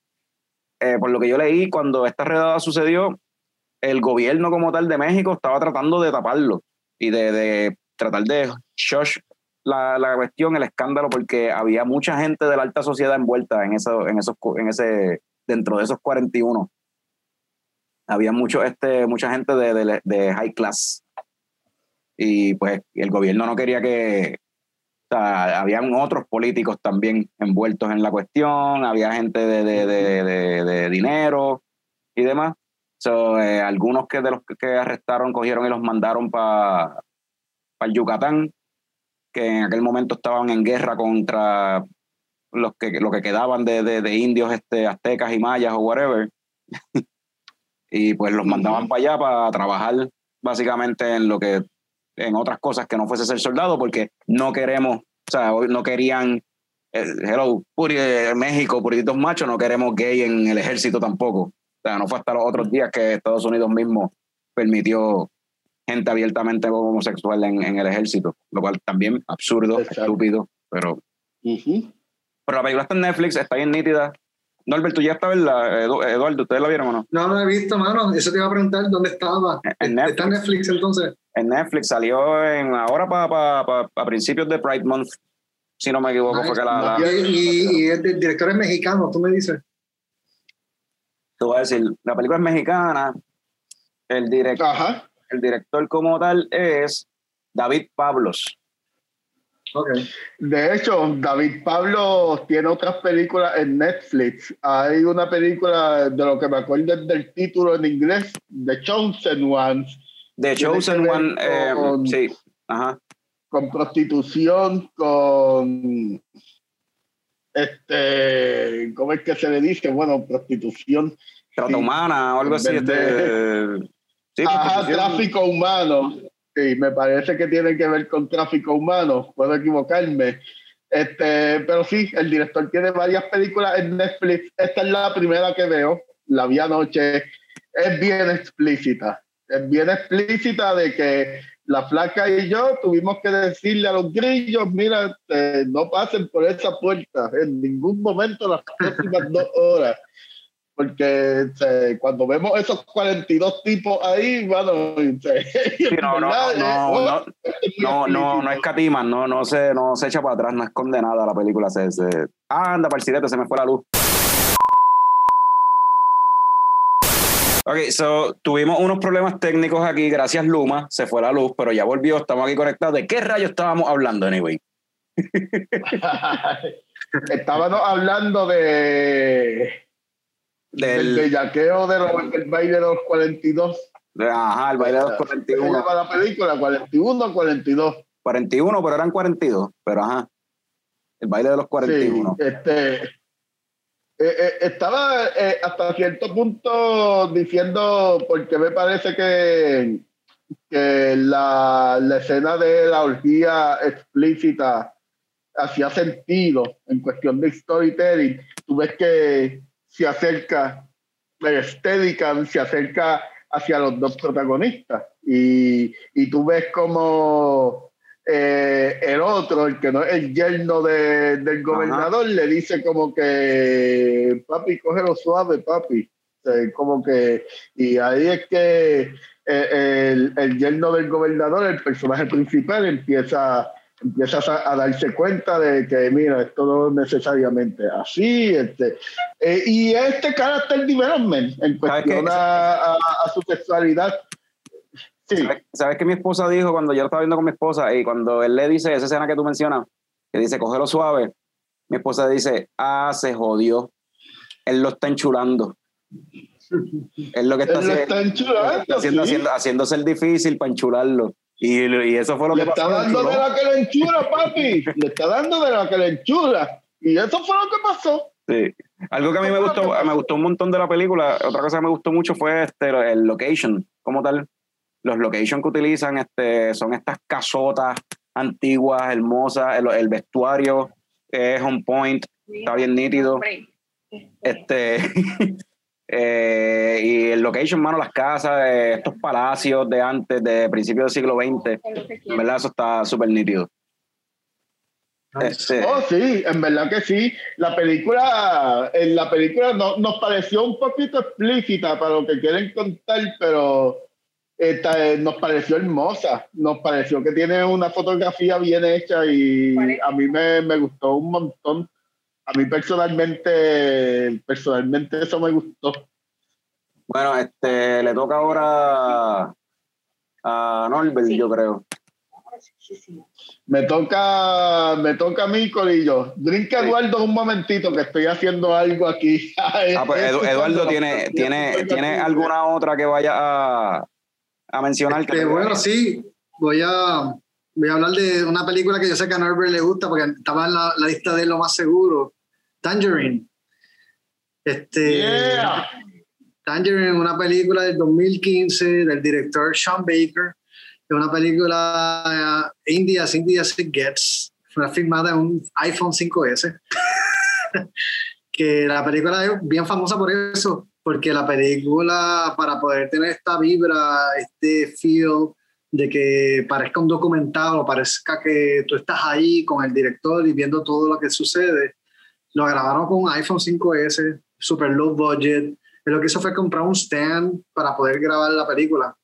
eh, por lo que yo leí, cuando esta redada sucedió, el gobierno como tal de México estaba tratando de taparlo y de, tratar de shush la, la, cuestión, el escándalo, porque había mucha gente de la alta sociedad envuelta en eso, en esos, en ese, dentro de esos 41. Había mucho, este, mucha gente de, de, high class. Y pues el gobierno no quería que, o sea, habían otros políticos también envueltos en la cuestión, había gente de, de, de, de dinero y demás. So, eh, algunos que de los que arrestaron cogieron y los mandaron para el Yucatán, que en aquel momento estaban en guerra contra los que, lo que quedaban de, de, indios este, aztecas y mayas o whatever. [laughs] y pues los mandaban para allá para trabajar básicamente en lo que en otras cosas que no fuese ser soldado porque no queremos, o sea, no querían eh, hello, puri, eh, México, puritos machos, no queremos gay en el ejército tampoco. O sea, no fue hasta los otros días que Estados Unidos mismo permitió gente abiertamente homosexual en, en el ejército, lo cual también absurdo, estúpido, pero... Pero la película está en Netflix, está bien nítida. Norbert, tú ya ¿verdad? Eduardo, ¿ustedes la vieron o no? No, no la he visto, mano. Eso te iba a preguntar, ¿dónde estaba? En Netflix. ¿Está en Netflix entonces? En Netflix, salió en, ahora para pa, principios de Pride Month, si no me equivoco. fue que la, Y, y, el director es mexicano, tú me dices te voy a decir, la película es mexicana, el director, el director como tal es David Pablos. Okay. De hecho, David Pablos tiene otras películas en Netflix. Hay una película de lo que me acuerdo del título en inglés, The Chosen Ones. The Chosen One, eh, sí, ajá. Con prostitución, con este, ¿cómo es que se le dice? Bueno, prostitución. Trata humana o algo así. Este, sí, Ajá, tráfico humano. Sí, me parece que tiene que ver con tráfico humano, puedo equivocarme. Este, pero sí, el director tiene varias películas en Netflix. Esta es la primera que veo, la vi anoche. Es bien explícita. Es bien explícita de que la flaca y yo tuvimos que decirle a los grillos, mira, eh, no pasen por esa puerta en ningún momento las próximas dos horas. Porque cuando vemos esos 42 tipos ahí, bueno, no, no, no, no, no, no, escatiman, no, no se, no se echa para atrás, no esconde nada la película, se, se anda para el se me fue la luz. Ok, so tuvimos unos problemas técnicos aquí, gracias Luma, se fue la luz, pero ya volvió, estamos aquí conectados. ¿De qué rayo estábamos hablando, anyway? [laughs] estábamos hablando de. Del, del yaqueo de del baile de los 42. Ajá, el baile de los 41. Para la película, 41 o 42. 41, pero eran 42, pero ajá. El baile de los 41. Sí, este eh, eh, estaba eh, hasta cierto punto diciendo, porque me parece que, que la, la, escena de la orgía explícita hacía sentido en cuestión de storytelling. Tú ves que se acerca, Steadicam se acerca hacia los dos protagonistas y, y tú ves como eh, el otro, el que no es el yerno del gobernador, le dice como que, papi, cógelo suave, papi. como que, y ahí es que eh, el, el, yerno del gobernador, el personaje principal, empieza, empieza a, darse cuenta de que, mira, esto no es necesariamente así. Este, eh, y este carácter development en cuestión a, a su sexualidad ¿Sabes, qué mi esposa dijo cuando yo lo estaba viendo con mi esposa y cuando él le dice esa escena que tú mencionas, que dice, cógelo suave, mi esposa dice, ah, se jodió. Él lo está enchulando. es lo que está, haciendo, haciendo, haciéndose el difícil para enchularlo. Y, y, eso fue lo le que está dando de la que le enchula, papi. le está dando de la que le enchula. Y eso fue lo que pasó. Sí. Algo que a mí me gustó, me gustó un montón de la película, otra cosa que me gustó mucho fue este, el location, como tal. Los locations que utilizan este, son estas casotas antiguas, hermosas, el, vestuario es on point, está bien nítido. Este, [laughs] eh, y el location, mano, las casas, estos palacios de antes, de principios del siglo XX, en verdad eso está súper nítido. Este... Oh, sí, en verdad que sí. La película, en la película no, nos pareció un poquito explícita para lo que quieren contar, pero esta, nos pareció hermosa. Nos pareció que tiene una fotografía bien hecha y a mí me, me, gustó un montón. A mí personalmente, personalmente eso me gustó. Bueno, este, le toca ahora a Norbert, yo creo. Me toca, me toca a mí, Corillo. Brinca Eduardo un momentito que estoy haciendo algo aquí. ah, pues [laughs] Eduardo tiene, tiene, ¿tiene alguna otra que vaya a, a mencionar. que bueno, sí, voy a, voy a hablar de una película que yo sé que a Norbert le gusta porque estaba en la, lista de lo más seguro, Tangerine. Este, Tangerine, una película del 2015 del director Sean Baker. Es una película uh, India, India It Gets. Fue filmada en un iPhone 5S. [laughs] que la película es bien famosa por eso, porque la película, para poder tener esta vibra, este feel de que parezca un documental o parezca que tú estás ahí con el director y viendo todo lo que sucede, lo grabaron con un iPhone 5S, super low budget. Y lo que hizo fue comprar un stand para poder grabar la película.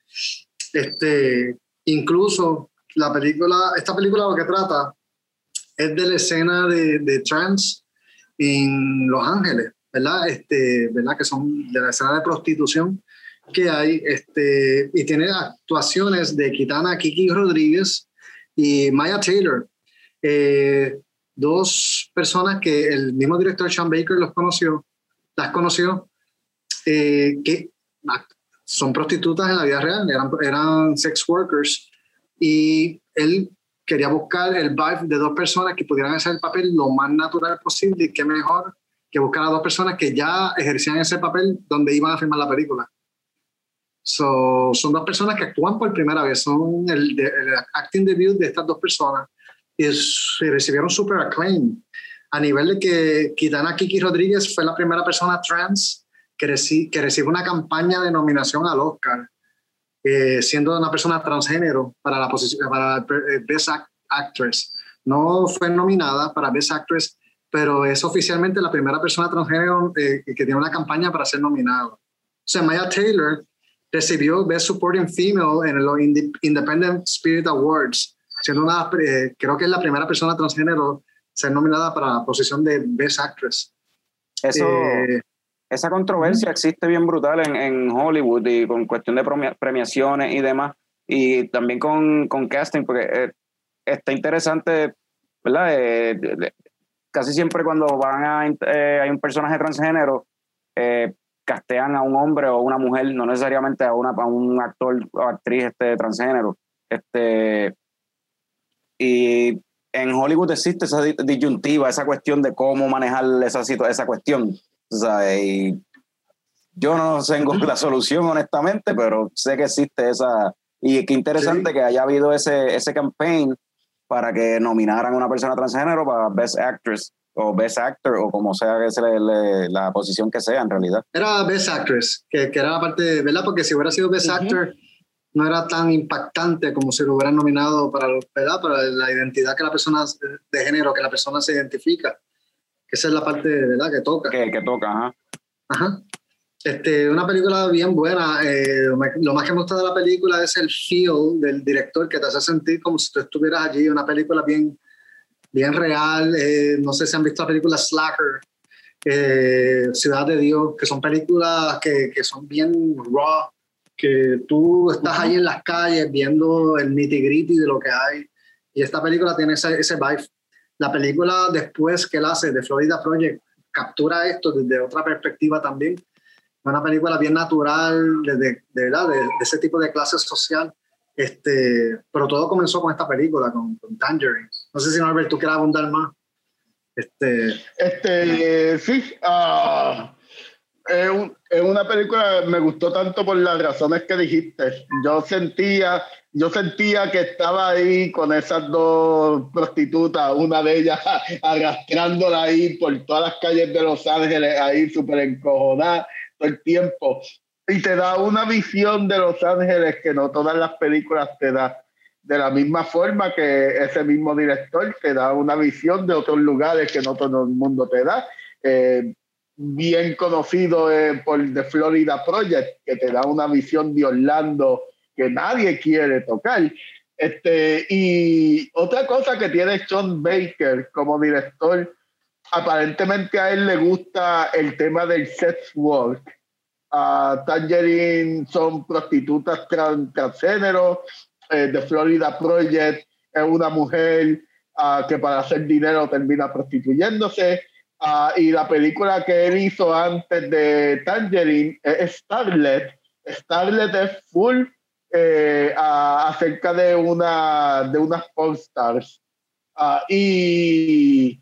Este, incluso la película, esta película lo que trata es de la escena de, de trans en Los Ángeles. ¿verdad? Este, ¿verdad? Que son de la escena de prostitución que hay, este, y tiene actuaciones de Kitana Kiki Rodríguez y Maya Taylor, eh, dos personas que el mismo director Sean Baker los conoció, las conoció, eh, que son prostitutas en la vida real, eran, eran sex workers, y él quería buscar el vibe de dos personas que pudieran hacer el papel lo más natural posible y qué mejor que buscar a dos personas que ya ejercían ese papel donde iban a filmar la película. So, son dos personas que actúan por primera vez, son el, acting debut de estas dos personas y recibieron super acclaim a nivel de que Kitana Kiki Rodríguez fue la primera persona trans que, que recibe una campaña de nominación al Oscar, eh, siendo una persona transgénero para la posición para eh, Best Actress. No fue nominada para Best Actress pero es oficialmente la primera persona transgénero eh, que tiene una campaña para ser nominado. O Maya Taylor recibió Best Supporting Female en los Independent Spirit Awards, siendo una, eh, creo que es la primera persona transgénero ser nominada para la posición de Best Actress. Eso, eh, esa controversia existe bien brutal en, en, Hollywood y con cuestión de premiaciones y demás, y también con, con casting, porque está interesante, ¿verdad? casi siempre cuando van a, eh, hay un personaje transgénero, eh, castean a un hombre o una mujer, no necesariamente a, una, a un actor o actriz este, transgénero. Este, y en Hollywood existe esa disyuntiva, esa cuestión de cómo manejar esa, esa cuestión. y yo no tengo la solución, honestamente, pero sé que existe esa. Y qué interesante que haya habido ese, ese campaign para que nominaran a una persona transgénero para Best Actress o Best Actor o como sea que sea la posición que sea en realidad. Era Best Actress, que, que era la parte, ¿verdad? Porque si hubiera sido Best Actor no era tan impactante como si lo hubieran nominado para, ¿verdad? para la identidad que la persona de género, que la persona se identifica. Que esa es la parte, ¿verdad? Que toca. Que, que toca, ajá. Ajá. Este, una película bien buena. Eh, lo más que me gusta de la película es el feel del director que te hace sentir como si tú estuvieras allí. Una película bien, bien real. Eh, no sé si han visto la película Slacker, eh, Ciudad de Dios, que son películas que, que son bien raw, que tú estás ahí en las calles viendo el nitty gritty de lo que hay. Y esta película tiene ese, ese vibe. La película después que él hace de Florida Project captura esto desde otra perspectiva también una película bien natural, de, de, de, de, ese tipo de clase social. Este, pero todo comenzó con esta película, con, Tangerine. No sé si Norbert, tú quieres abundar más. Este, este sí, ah, es, una película que me gustó tanto por las razones que dijiste. Yo sentía, yo sentía que estaba ahí con esas dos prostitutas, una de ellas [laughs] arrastrándola ahí por todas las calles de Los Ángeles, ahí súper encojonada todo el tiempo. Y te da una visión de Los Ángeles que no todas las películas te dan. De la misma forma que ese mismo director te da una visión de otros lugares que no todo el mundo te da. Eh, bien conocido eh, por The Florida Project, que te da una visión de Orlando que nadie quiere tocar. Este, y otra cosa que tiene Sean Baker como director, aparentemente a él le gusta el tema del sex work. Tangerine son prostitutas transgénero. Eh, The Florida Project es una mujer uh, que para hacer dinero termina prostituyéndose. Ah, y la película que él hizo antes de Tangerine es Starlet. Starlet es full eh, acerca de una de unas stars ah, y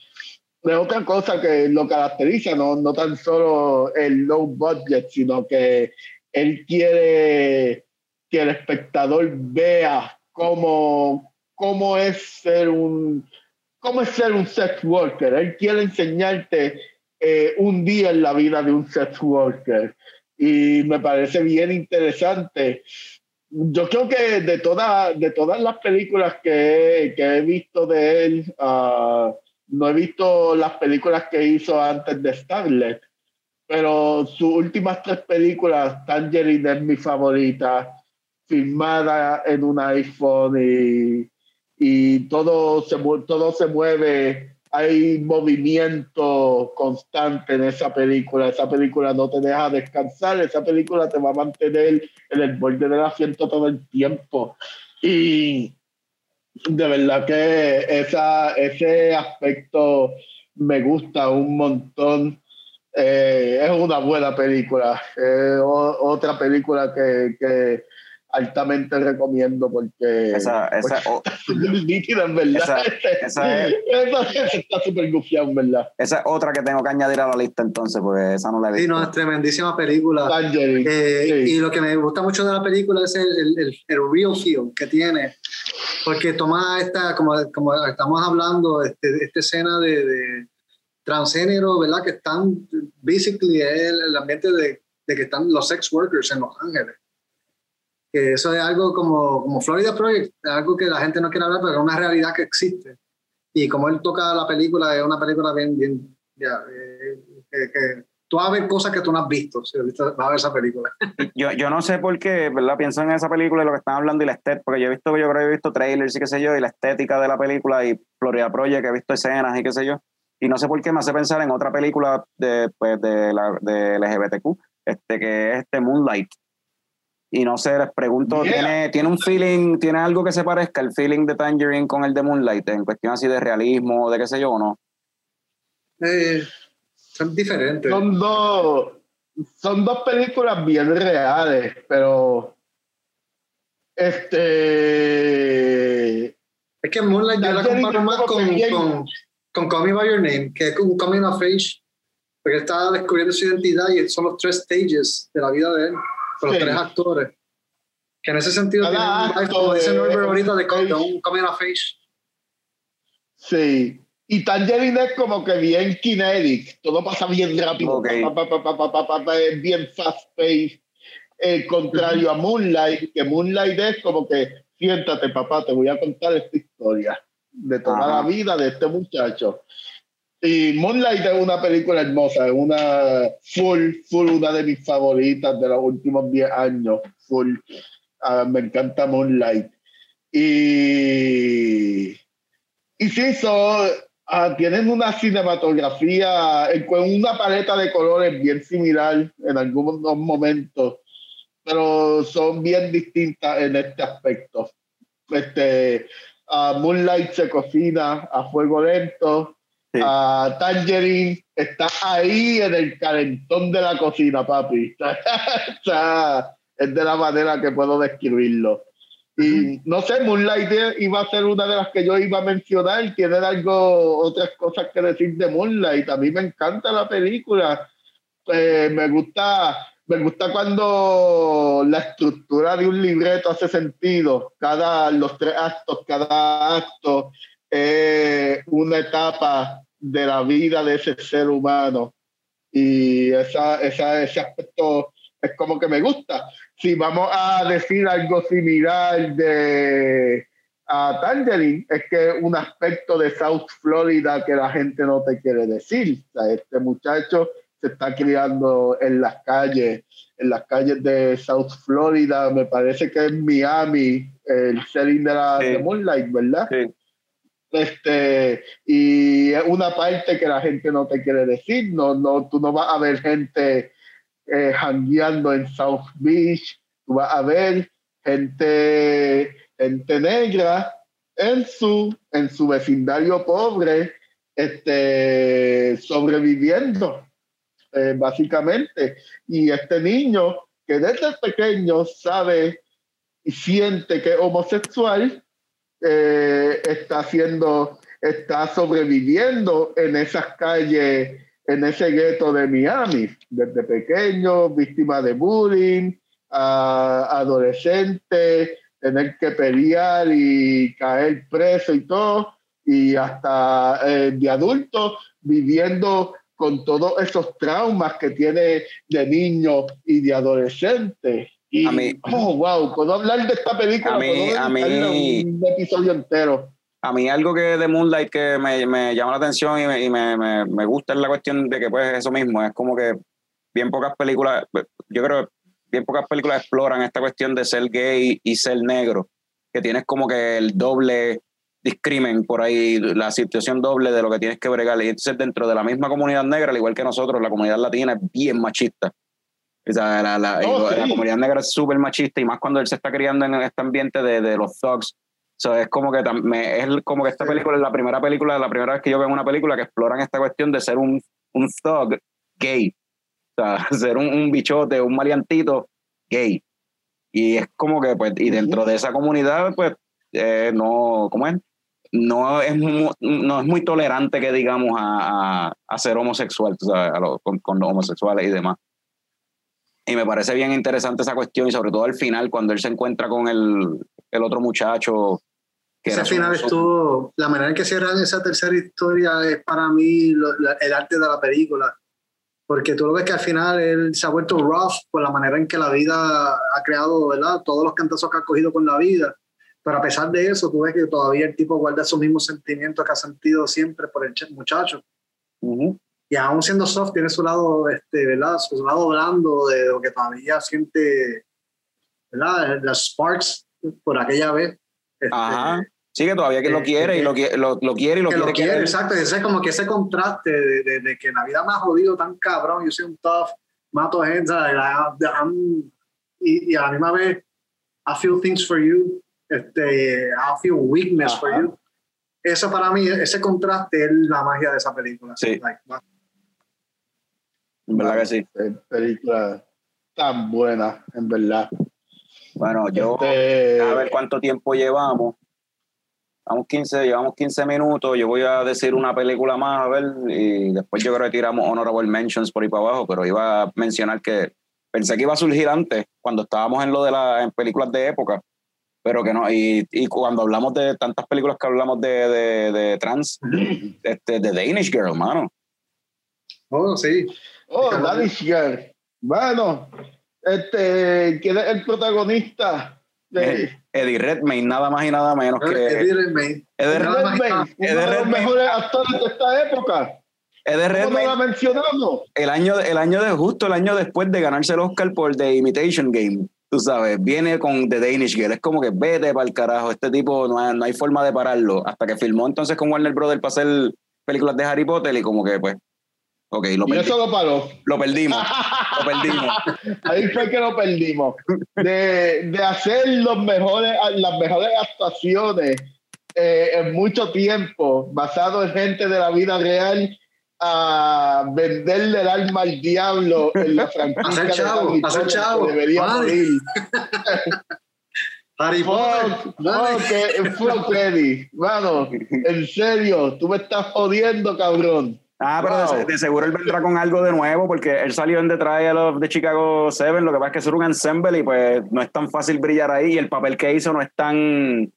de otra cosa que lo caracteriza, no, no tan solo el low budget, sino que él quiere que el espectador vea cómo, cómo es ser un cómo es ser un sex worker. Él quiere enseñarte eh, un día en la vida de un sex worker. Y me parece bien interesante. Yo creo que de, toda, de todas las películas que, que he visto de él, uh, no he visto las películas que hizo antes de Starlet, pero sus últimas tres películas, Tangerine es mi favorita, filmada en un iPhone y y todo se, todo se mueve, hay movimiento constante en esa película, esa película no te deja descansar, esa película te va a mantener en el borde del asiento todo el tiempo. Y de verdad que esa, ese aspecto me gusta un montón. Eh, es una buena película. otra película que, que altamente recomiendo porque esa, esa [laughs] nítida en verdad. esa, es, está súper gufiado en verdad. esa es otra que tengo que añadir a la lista entonces porque esa no la he visto sí, no, es tremendísima película. Eh, y lo que me gusta mucho de la película es el, el, el, real feel que tiene porque toma esta como, como estamos hablando este, esta escena de, de transgénero verdad que están basically el, el ambiente de, de que están los sex workers en Los Ángeles que eso es algo como, como Florida Project, algo que la gente no quiere hablar, pero es una realidad que existe. Y como él toca la película, es una película bien, bien, ya, eh, que, tú vas a ver cosas que tú no has visto, si vas a ver esa película. [laughs] Yo, yo no sé por qué, ¿verdad? Pienso en esa película y lo que están haando y la estética, porque yo he visto, yo creo que he visto trailers y qué sé yo, y la estética de la película y Florida Project, he visto escenas y qué sé yo, y no sé por qué me hace pensar en otra película de, pues, de, la, de LGBTQ, este, que es este Moonlight, y no sé, les pregunto, ¿tiene, ¿tiene un feeling, tiene algo que se parezca el feeling de Tangerine con el de Moonlight en cuestión así de realismo, de qué sé yo o no? Eh, son diferentes. Son dos, son dos películas bien reales, pero este es que Moonlight yo la comparo más con, con, con Call Me By Your Name, que es un coming of age, porque está descubriendo su identidad y son los tres stages de la vida de él los tres actores. Que en ese sentido tiene como dice Norbert ahorita, de, un coming of age. Sí. Y Tangerine es como que bien kinetic, todo pasa bien rápido, es bien fast paced. El contrario a Moonlight, que Moonlight es como que siéntate papá, te voy a contar esta historia de toda la vida de este muchacho. Y Moonlight es una película hermosa, es una full, full, una de mis favoritas de los últimos 10 años, full. Uh, me encanta Moonlight. Y, y sí, son, uh, tienen una cinematografía con una paleta de colores bien similar en algunos momentos, pero son bien distintas en este aspecto. Este, uh, Moonlight se cocina a fuego lento a Tangerine está ahí en el calentón de la cocina, papi. [laughs] es de la manera que puedo describirlo. Y no sé, Moonlight iba a ser una de las que yo iba a mencionar. Tiene algo, otras cosas que decir de Moonlight. A mí me encanta la película. Eh, me gusta me gusta cuando la estructura de un libreto hace sentido. Cada, los tres actos, cada acto es una etapa de la vida de ese ser humano. Y esa, esa, ese aspecto es como que me gusta. Si vamos a decir algo similar de a Tangerine, es que un aspecto de South Florida que la gente no te quiere decir. este muchacho se está criando en las calles, en las calles de South Florida, me parece que es Miami, el setting de la Moonlight, ¿verdad? Sí. Este, y una parte que la gente no te quiere decir, no, no, tú no vas a ver gente eh, en South Beach, tú vas a ver gente, gente negra en su, en su vecindario pobre, este, sobreviviendo. Eh, básicamente. Y este niño que desde pequeño sabe y siente que es homosexual, eh, está haciendo, está sobreviviendo en esas calles, en ese gueto de Miami, desde pequeño, víctima de bullying, adolescente, tener que pelear y caer preso y todo, y hasta eh, de adulto viviendo con todos esos traumas que tiene de niño y de adolescente. Y, a mí, oh, wow, puedo hablar de esta película. A mí, a mí, un episodio entero. A mí algo que de Moonlight que me, me llama la atención y, me, y me, me, gusta es la cuestión de que pues eso mismo, es como que bien pocas películas, yo creo que bien pocas películas exploran esta cuestión de ser gay y ser negro, que tienes como que el doble discrimen por ahí, la situación doble de lo que tienes que bregar. Y entonces dentro de la misma comunidad negra, al igual que nosotros, la comunidad latina es bien machista. O sea, la, la, oh, comunidad negra es súper machista y más cuando él se está criando en este ambiente de, de los thugs. So, es como que es como que esta película es la primera película, la primera vez que yo veo una película que exploran esta cuestión de ser un, un thug gay. O sea, [laughs] ser un, un bichote, un maleantito gay. Y es como que, pues, y dentro de esa comunidad, pues, eh, no, ¿cómo es? no es, muy, no es muy tolerante que digamos a, a, ser homosexual, con, los homosexuales y demás. Y me parece bien interesante esa cuestión y sobre todo al final cuando él se encuentra con el, el otro muchacho. Que Ese final estuvo, la manera en que cierran esa tercera historia es para mí el arte de la película. Porque tú lo ves que al final él se ha vuelto rough por la manera en que la vida ha creado, ¿verdad? Todos los cantazos que ha cogido con la vida pero a pesar de eso, tú ves que todavía el tipo guarda esos mismos sentimientos que ha sentido siempre por el muchacho. Aún siendo soft, tiene su lado, este, ¿verdad? Su lado blando de lo que todavía siente, ¿verdad? Las sparks por aquella vez. Este, Ajá. Sí, que todavía que lo quiere y lo, lo, lo quiere y lo quiere. Lo quiere, exacto. Ese es como que ese contraste de, de, que la vida me ha jodido tan cabrón, yo soy un tough, mato gente, y, y a la misma vez, I feel things for you, este, I feel weakness for you. Eso para mí, ese contraste es la magia de esa película. Sí. En verdad que sí. Película tan buena, en verdad. Bueno, yo este, a ver cuánto tiempo llevamos. Vamos 15, llevamos 15 minutos. Yo voy a decir una película más, a ver, y después yo creo que tiramos honorable mentions por ahí para abajo, pero iba a mencionar que pensé que iba a surgir antes, cuando estábamos en lo de las películas de época pero que no, y, y, cuando hablamos de tantas películas que hablamos de, de, de trans, este, de Danish Girl, mano. Oh, sí. Oh, Danish Girl. Bueno, este, ¿quién es el protagonista? De... Eddie Redmayne, nada más y nada menos que. Eddie Redmayne. Eddie Redmayne. Uno de los mejores actores de esta época. Eddie Redmayne. No mencionamos? El año, el año de justo el año después de ganarse el Oscar por The Imitation Game tú sabes, viene con The Danish Girl, es como que vete para el carajo, este tipo no hay, no hay forma de pararlo, hasta que filmó entonces con Warner Brothers para hacer películas de Harry Potter y como que pues, ok, lo perdimos. Y eso lo paró. Lo perdimos, lo [laughs] perdimos. Ahí fue que lo perdimos. De, de hacer los mejores, las mejores actuaciones eh, en mucho tiempo, basado en gente de la vida real, a venderle el alma al diablo en la [laughs] franquicia chavo, de chavo. debería morir. [laughs] Harry Potter. Fuck, fuck, fuck, Eddie. Mano, en serio, tú me estás jodiendo, cabrón. Ah, pero de, Wow. de seguro él vendrá con algo de nuevo porque él salió en The Trial of the Chicago Seven. Lo que pasa es que era un ensemble y pues no es tan fácil brillar ahí. Y el papel que hizo no es tan.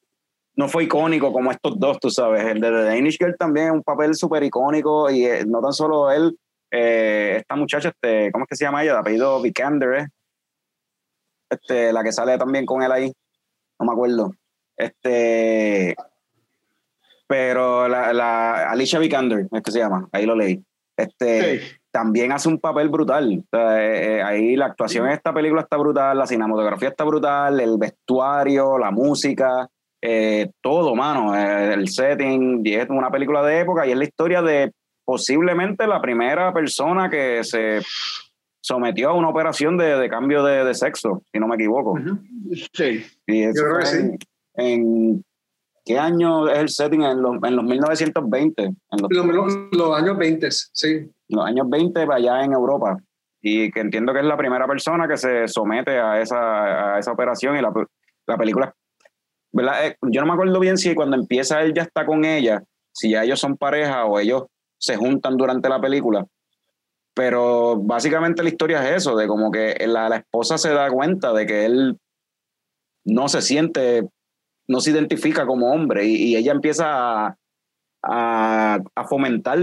No fue icónico como estos dos, tú sabes. El de The Danish Girl también es un papel súper icónico y eh, no tan solo él. eh, esta muchacha, este, ¿cómo es que se llama ella? De apellido Vikander, ¿eh? Este, la que sale también con él ahí. No me acuerdo. Este. Pero la, la Alicia Vikander es que se llama, ahí lo leí. Este, Sí. también hace un papel brutal. O sea, eh, eh, ahí la actuación en esta película está brutal, la cinematografía está brutal, el vestuario, la música, eh, todo, mano. El setting, y es una película de época y es la historia de posiblemente la primera persona que se sometió a una operación de, de cambio de, de sexo, si no me equivoco. Sí. Y eso Yo creo que en- ¿Qué año es el setting? En los, en los 1920, en los, Los, los- años 20, sí. los años 20 allá en Europa. Y que entiendo que es la primera persona que se somete a esa, a esa operación y la, la película, ¿verdad? Eh, Yo no me acuerdo bien si cuando empieza él ya está con ella, si ya ellos son pareja o ellos se juntan durante la película. Pero básicamente la historia es eso, de como que la, la esposa se da cuenta de que él no se siente, no se identifica como hombre y, y ella empieza a, a, a fomentar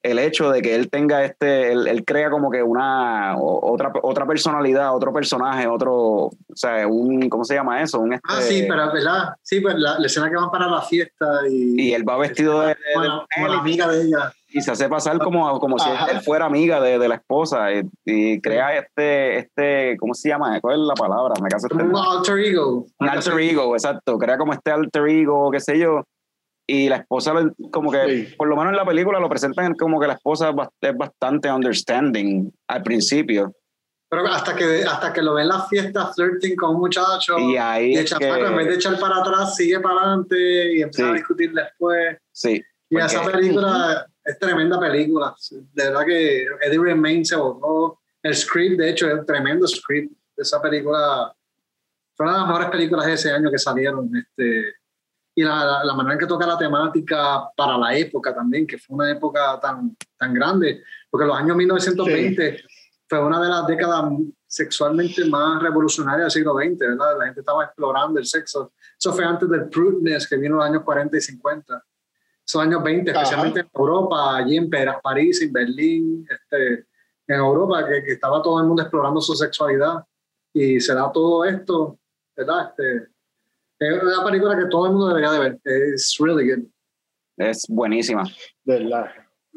el hecho de que él tenga este, él, él crea como que una otra, otra personalidad, otro personaje, otro, o sea, un, ¿cómo se llama eso? Un, Ah, este- sí, pero ¿verdad? Sí, pues la, la escena que van para la fiesta y, y él va vestido de, de- de Bueno, como la amiga de ella. Y se hace pasar como, como si él fuera amiga de, de la esposa y, y crea este, este, ¿cómo se llama? ¿Cuál es la palabra? Me caso Un alter ego. un alter ego, exacto, crea como este alter ego, qué sé yo, y la esposa, como que, Sí. por lo menos en la película lo presentan como que la esposa es bast- es bastante understanding al principio, Pero hasta que, hasta que lo ve en la fiesta flirting con un muchacho y ahí y es chamaco en vez de que, echar para atrás sigue para adelante y empieza Sí. a discutir después. sí, Y esa película es tremenda película. De verdad que Eddie Redmayne se votó. El script, de hecho, es un tremendo script. Esa película fue una de las mejores películas de ese año que salieron. Este, y la, la- la manera en que toca la temática para la época también, que fue una época tan, tan grande, porque los años 1920 fue una de las décadas sexualmente más revolucionarias del siglo XX, ¿verdad? La gente estaba explorando el sexo. Eso fue antes del prudeness que vino en los años 40 y 50 esos años 20, Ajá. especialmente en Europa, allí en París, en Berlín, este, en Europa, que, que estaba todo el mundo explorando su sexualidad y se da todo esto, ¿verdad? Este, es una película que todo el mundo debería de ver. Es really good. es buenísima. Verdad.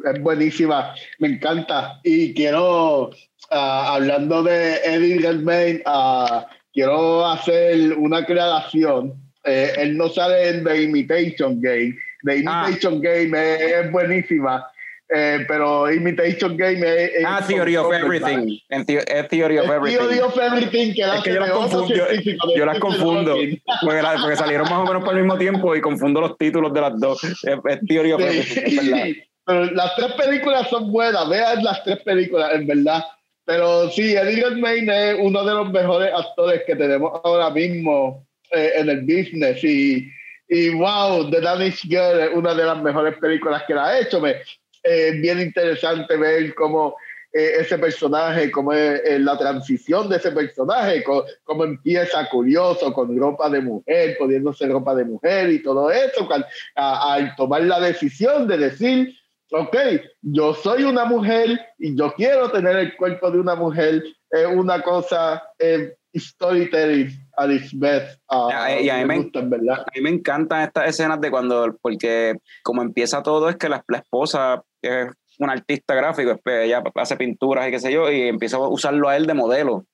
Es buenísima, me encanta. Y quiero, ah, hablando de Eddie Redmayne, ah, quiero hacer una aclaración. Eh, él no sale en The Imitation Game. The Imitation Game es, es buenísima, eh, pero Imitation Game es... es Ah, Theory of Everything, en the- es Theory of Es Theory Everything. of Everything, que Es que yo las de confundo, yo, de yo las confundo, porque, la- porque salieron más o menos por el mismo tiempo y confundo los títulos de las dos. Es, es Theory of Everything, [laughs] es verdad. Sí, pero las tres películas son buenas, vean las tres películas, en verdad. Pero sí, Eddie Redmayne es uno de los mejores actores que tenemos ahora mismo eh, en el business. Y, y wow, The Danish Girl es una de las mejores películas que la ha hecho. Me, eh, bien interesante ver cómo eh, ese personaje, cómo es eh, la transición de ese personaje, co- cómo empieza curioso con ropa de mujer, poniéndose ropa de mujer y todo eso, al tomar la decisión de decir, ok, yo soy una mujer y yo quiero tener el cuerpo de una mujer, es una cosa, eh, storytelling at its best. Ya, y a mí me- gusta, verdad. A mí me encantan estas escenas de cuando, porque como empieza todo es que la, la esposa es una artista gráfico, ella hace pinturas y qué sé yo, y empieza a usarlo a él de modelo.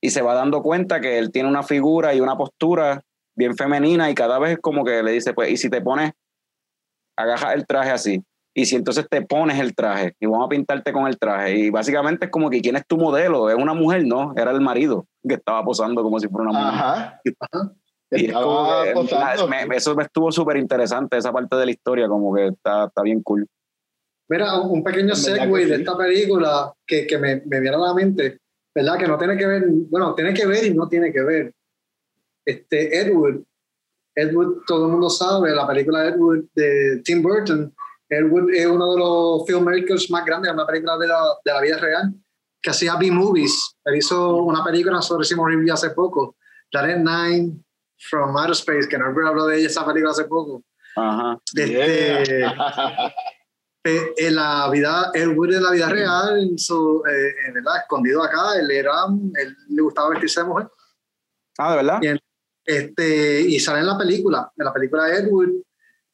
Y se va dando cuenta que él tiene una figura y una postura bien femenina y cada vez como que le dice, pues, y si te pones, agarras el traje así. Y si entonces te pones el traje y vamos a pintarte con el traje. Y básicamente es como que ¿quién es tu modelo? ¿Es una mujer? No, era el marido que estaba posando como si fuera una mujer. Ajá. Y es como que, posando. me- me- eso me estuvo súper interesante, esa parte de la historia, como que está, está bien cool. Mira, un pequeño segue que de sí. esta película que, que me, me viene a la mente, ¿verdad? Que no tiene que ver, bueno, tiene que ver y no tiene que ver. este, Ed Wood. Ed Wood, todo el mundo sabe, la película Ed Wood de Tim Burton. Ed Wood es uno de los filmmakers más grandes de una película de la, de la vida real, que hacía B-movies. Él hizo una película, nosotros hicimos review hace poco, Planet Nine from Outer Space, que no habló de ella esa película hace poco. Ajá. Este, eh, en la vida, el Wood en la vida real, en su, eh, en verdad, escondido acá, él era, él le gustaba vestirse de mujer. Ah, ¿de verdad? Y, este, y sale en la película, en la película de Ed Wood,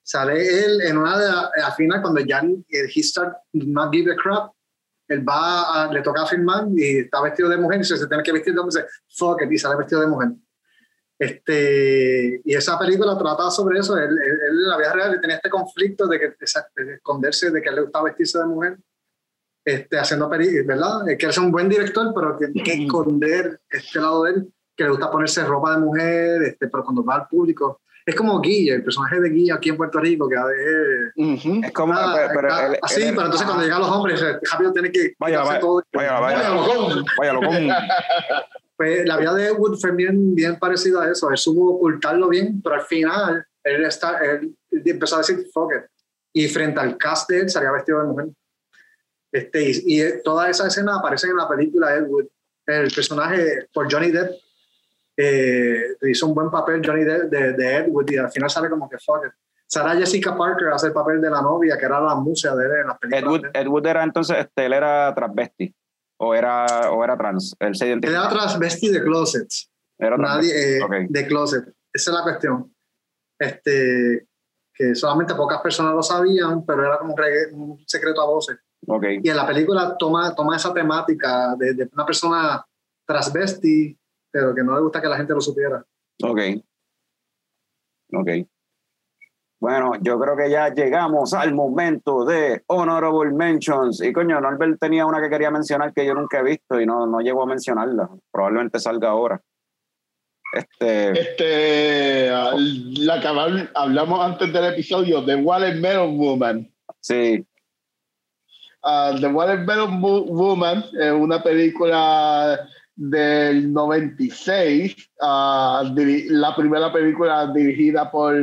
sale él en una de la- al final cuando ya eh, he start not give a crap, él va, a- le toca filmar y está vestido de mujer y se, se tiene que vestir de dice, fuck it, y sale vestido de mujer. Este, y esa película trata sobre eso. Él, él- él en la vida real tenía este conflicto de, que, de esconderse, de que a él le gustaba vestirse de mujer, este, haciendo películas, ¿verdad? Eh, Que él es un buen director, pero tiene que esconder este lado de él, que le gusta ponerse ropa de mujer, este, pero cuando va al público. Es como Guilla, el personaje de Guilla aquí en Puerto Rico, que a veces. Ujú. Es como. Ah, pero, pero él- así, él- pero entonces cuando llegan los hombres, eh, rápido tiene que. Vaya, vaya, todo. vaya, vaya. Vaya. Vaya. Pues la vida de Ed Wood fue bien, bien parecida a eso. Él supo ocultarlo bien, pero al final él, está, él empezó a decir fuck it. Y frente al cast de él salía vestido de mujer. Este, y, y toda esa escena aparece en la película Ed Wood. El personaje por Johnny Depp eh, hizo un buen papel Johnny de, de Ed Wood y al final sale como que fuck it. Sarah Jessica Parker hace el papel de la novia, que era la musa de él en las películas. Ed Wood, Ed Wood era entonces, este, él era transvesti. O era, o era trans. Él se Él identifica. era transvesti de closets. Era nadie eh, Ok. de closet. Esa es la cuestión. Este, que solamente pocas personas lo sabían, pero era como un, secreto a voces. Ok. Y en la película toma, toma esa temática de, de una persona transvesti, pero que no le gusta que la gente lo supiera. Ok. Ok. Bueno, yo creo que ya llegamos al momento de Honorable Mentions. Y coño, Norbert tenía una que quería mencionar que yo nunca he visto y no, no llegó a mencionarla. Probablemente salga ahora. Este, Este, la que habl- hablamos antes del episodio, The Watermelon Woman. sí, Ah, The Watermelon Wo- Woman es una película del 96, ah, diri- la primera película dirigida por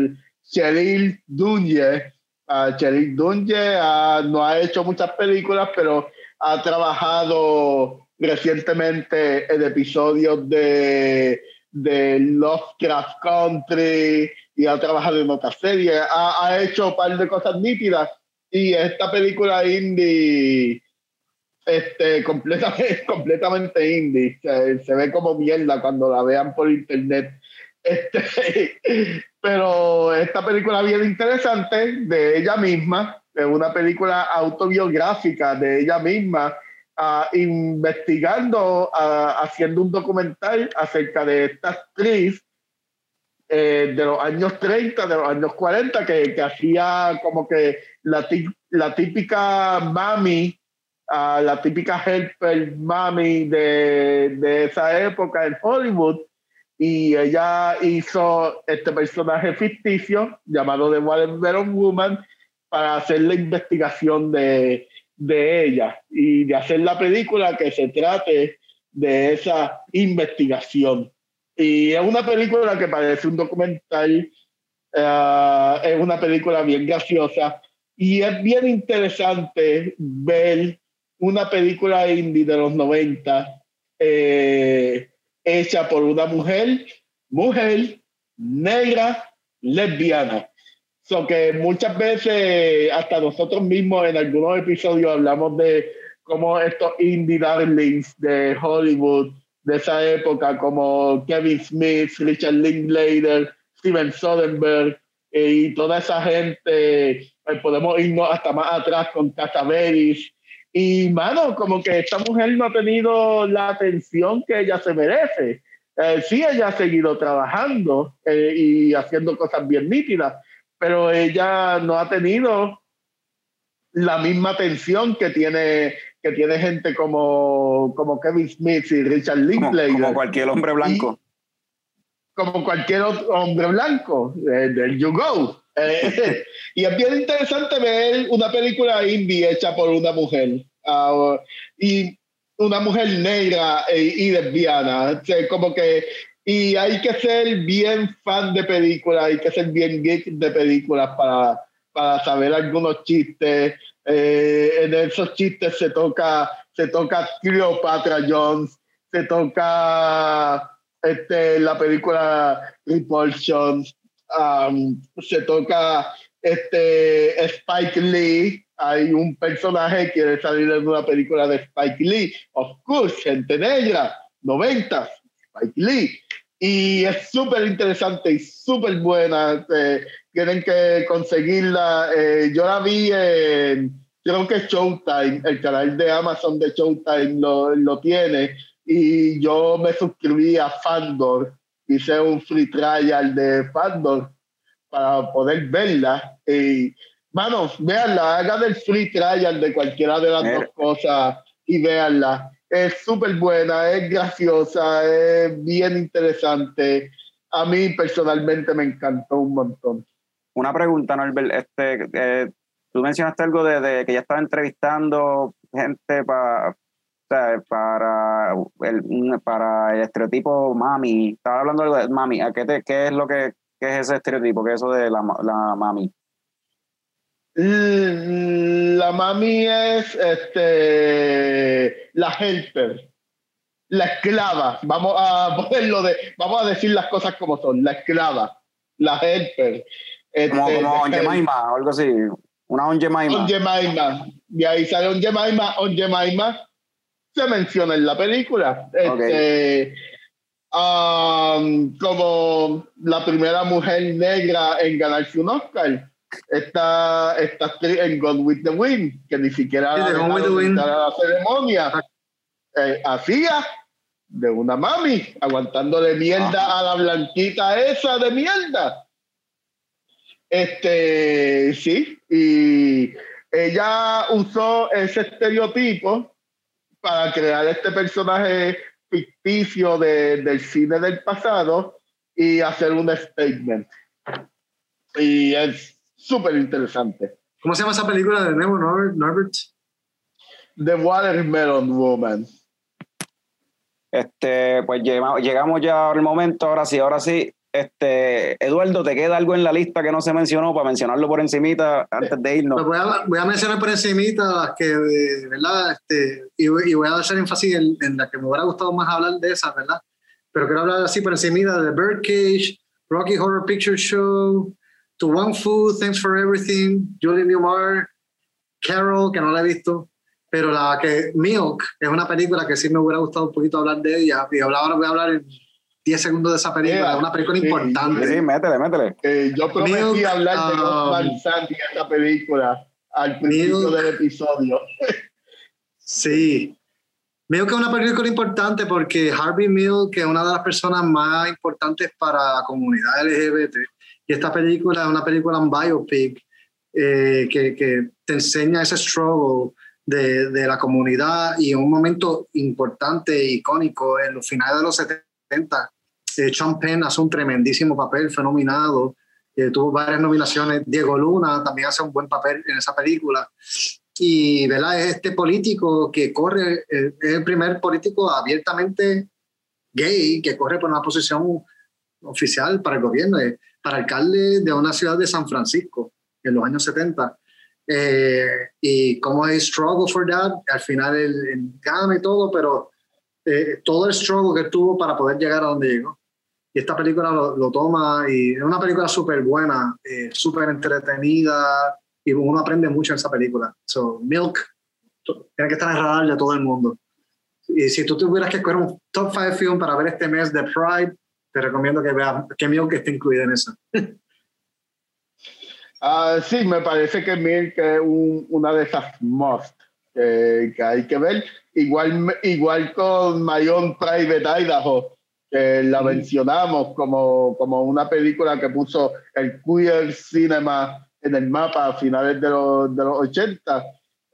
Cheryl Dunye. Ah, Cheryl Dunye ah, no ha hecho muchas películas, pero ha trabajado recientemente en episodios de, de Lovecraft Country y ha trabajado en otras series. Ha, ha hecho un par de cosas nítidas y esta película indie este completamente [laughs] completamente indie. Se, se ve como mierda cuando la vean por internet. Este [laughs] pero esta película bien interesante de ella misma es una película autobiográfica de ella misma ah, investigando ah, haciendo un documental acerca de esta actriz eh, de los años 30, de los años 40, que, que hacía como que la, la típica mami, ah, la típica helper mami de, de esa época en Hollywood. Y ella hizo este personaje ficticio llamado The Watermelon Woman para hacer la investigación de, de ella y de hacer la película que se trate de esa investigación. Y es una película que parece un documental, eh, es una película bien graciosa y es bien interesante ver una película indie de los 90 eh, hecha por una mujer, mujer, negra, lesbiana. So que muchas veces, hasta nosotros mismos en algunos episodios hablamos de cómo estos indie darlings de Hollywood de esa época como Kevin Smith, Richard Linklater, Steven Soderbergh eh, y toda esa gente, eh, podemos irnos hasta más atrás con Casaveris. Y, mano, como que esta mujer no ha tenido la atención que ella se merece. Eh, sí, ella ha seguido trabajando eh, y haciendo cosas bien nítidas, pero ella no ha tenido la misma atención que tiene que tiene gente como, como Kevin Smith y Richard Linklater, como cualquier hombre blanco. como cualquier otro hombre blanco eh, del You Go. Eh, [laughs] y es bien interesante ver una película indie hecha por una mujer ah, y una mujer negra e- y lesbiana. O sea, como que Y hay que ser bien fan de películas, hay que ser bien geek de películas para, para saber algunos chistes. Eh, en esos chistes se toca, se toca Cleopatra Jones, se toca este, la película Repulsion, um, se toca este, Spike Lee, hay un personaje que quiere salir en una película de Spike Lee, of course, gente negra, 90, Spike Lee. Y es súper interesante y súper buena. Eh, tienen que conseguirla. Eh, yo la vi en, creo que Showtime, el canal de Amazon de Showtime lo, lo tiene. Y yo me suscribí a Fandor, hice un free trial de Fandor para poder verla. Y, manos, véanla, hagan el free trial de cualquiera de las dos cosas y véanla. Es súper buena, es graciosa, es bien interesante. A mí personalmente me encantó un montón. Una pregunta, Norbert. Este, eh, tú mencionaste algo de, que ya estaba entrevistando gente para para el, para el estereotipo mami. Estaba hablando de mami. ¿A qué, te, qué es lo que qué es ese estereotipo? ¿Qué es eso de la, la mami? La mami es este, la helper, la esclava. Vamos a [laughs] ponerlo de, vamos a decir las cosas como son. La esclava, la helper. como, este, como o algo así. Una Onjemaima. Onjemaima. Y ahí sale Onjemaima. Onjemaima se menciona en la película. Este, um, como la primera mujer negra en ganarse un Oscar. Esta, esta en God with the Wind, que ni siquiera sí, la ceremonia, eh, hacía de una mami, aguantándole mierda ah. a la blanquita esa de mierda. Este, sí, y ella usó ese estereotipo para crear este personaje ficticio de, del cine del pasado y hacer un statement. Y es súper interesante. ¿Cómo se llama esa película de nuevo, Norbert? The Watermelon Woman. Este, pues llegamos ya al momento, ahora sí, ahora sí. Este, Eduardo, ¿te queda algo en la lista que no se mencionó para mencionarlo por encimita antes de irnos? Pues voy, a, mencionar por encimita las que, ¿verdad? Este, y, voy a hacer énfasis en, en la que me hubiera gustado más hablar de esas, ¿verdad? Pero quiero hablar así por encimita de Birdcage, Rocky Horror Picture Show, To One Food, Thanks for Everything, Julie Newmar, Carol, que no la he visto, pero la que Milk es una película que sí me hubiera gustado un poquito hablar de ella y ahora voy a hablar en 10 segundos de esa película, es una película importante. Sí, métele, métele. Eh, yo prometí hablar de Osman um, Santi en esta película al principio del episodio. sí. Milk es una película importante porque Harvey Milk es una de las personas más importantes para la comunidad LGBT. Y esta película es una película, un biopic, eh, que, que, te enseña ese struggle de, de, la comunidad y un momento importante e icónico en los finales de los 70 eh, Sean Penn hace un tremendísimo papel, fue nominado, eh, tuvo varias nominaciones. Diego Luna también hace un buen papel en esa película. Y ¿verdad? es este político que corre, eh, es el primer político abiertamente gay que corre por una posición oficial para el gobierno, para alcalde de una ciudad de San Francisco en los años 70. y como es struggle for that, al final él, gana y todo, pero todo el struggle que tuvo para poder llegar a donde llegó. Esta película lo, toma y es una película súper buena, eh, súper entretenida y uno aprende mucho en esa película. So, Milk tiene que estar en radar de todo el mundo. Y si tú tuvieras que escoger un top 5 film para ver este mes de Pride, te recomiendo que veas que Milk esté incluida en eso. Uh, [laughs] sí, me parece que Milk es una de esas must que hay que ver. Igual, igual con My Own Private Idaho que la mencionamos como, como una película que puso el queer cinema en el mapa a finales de los, de los 80.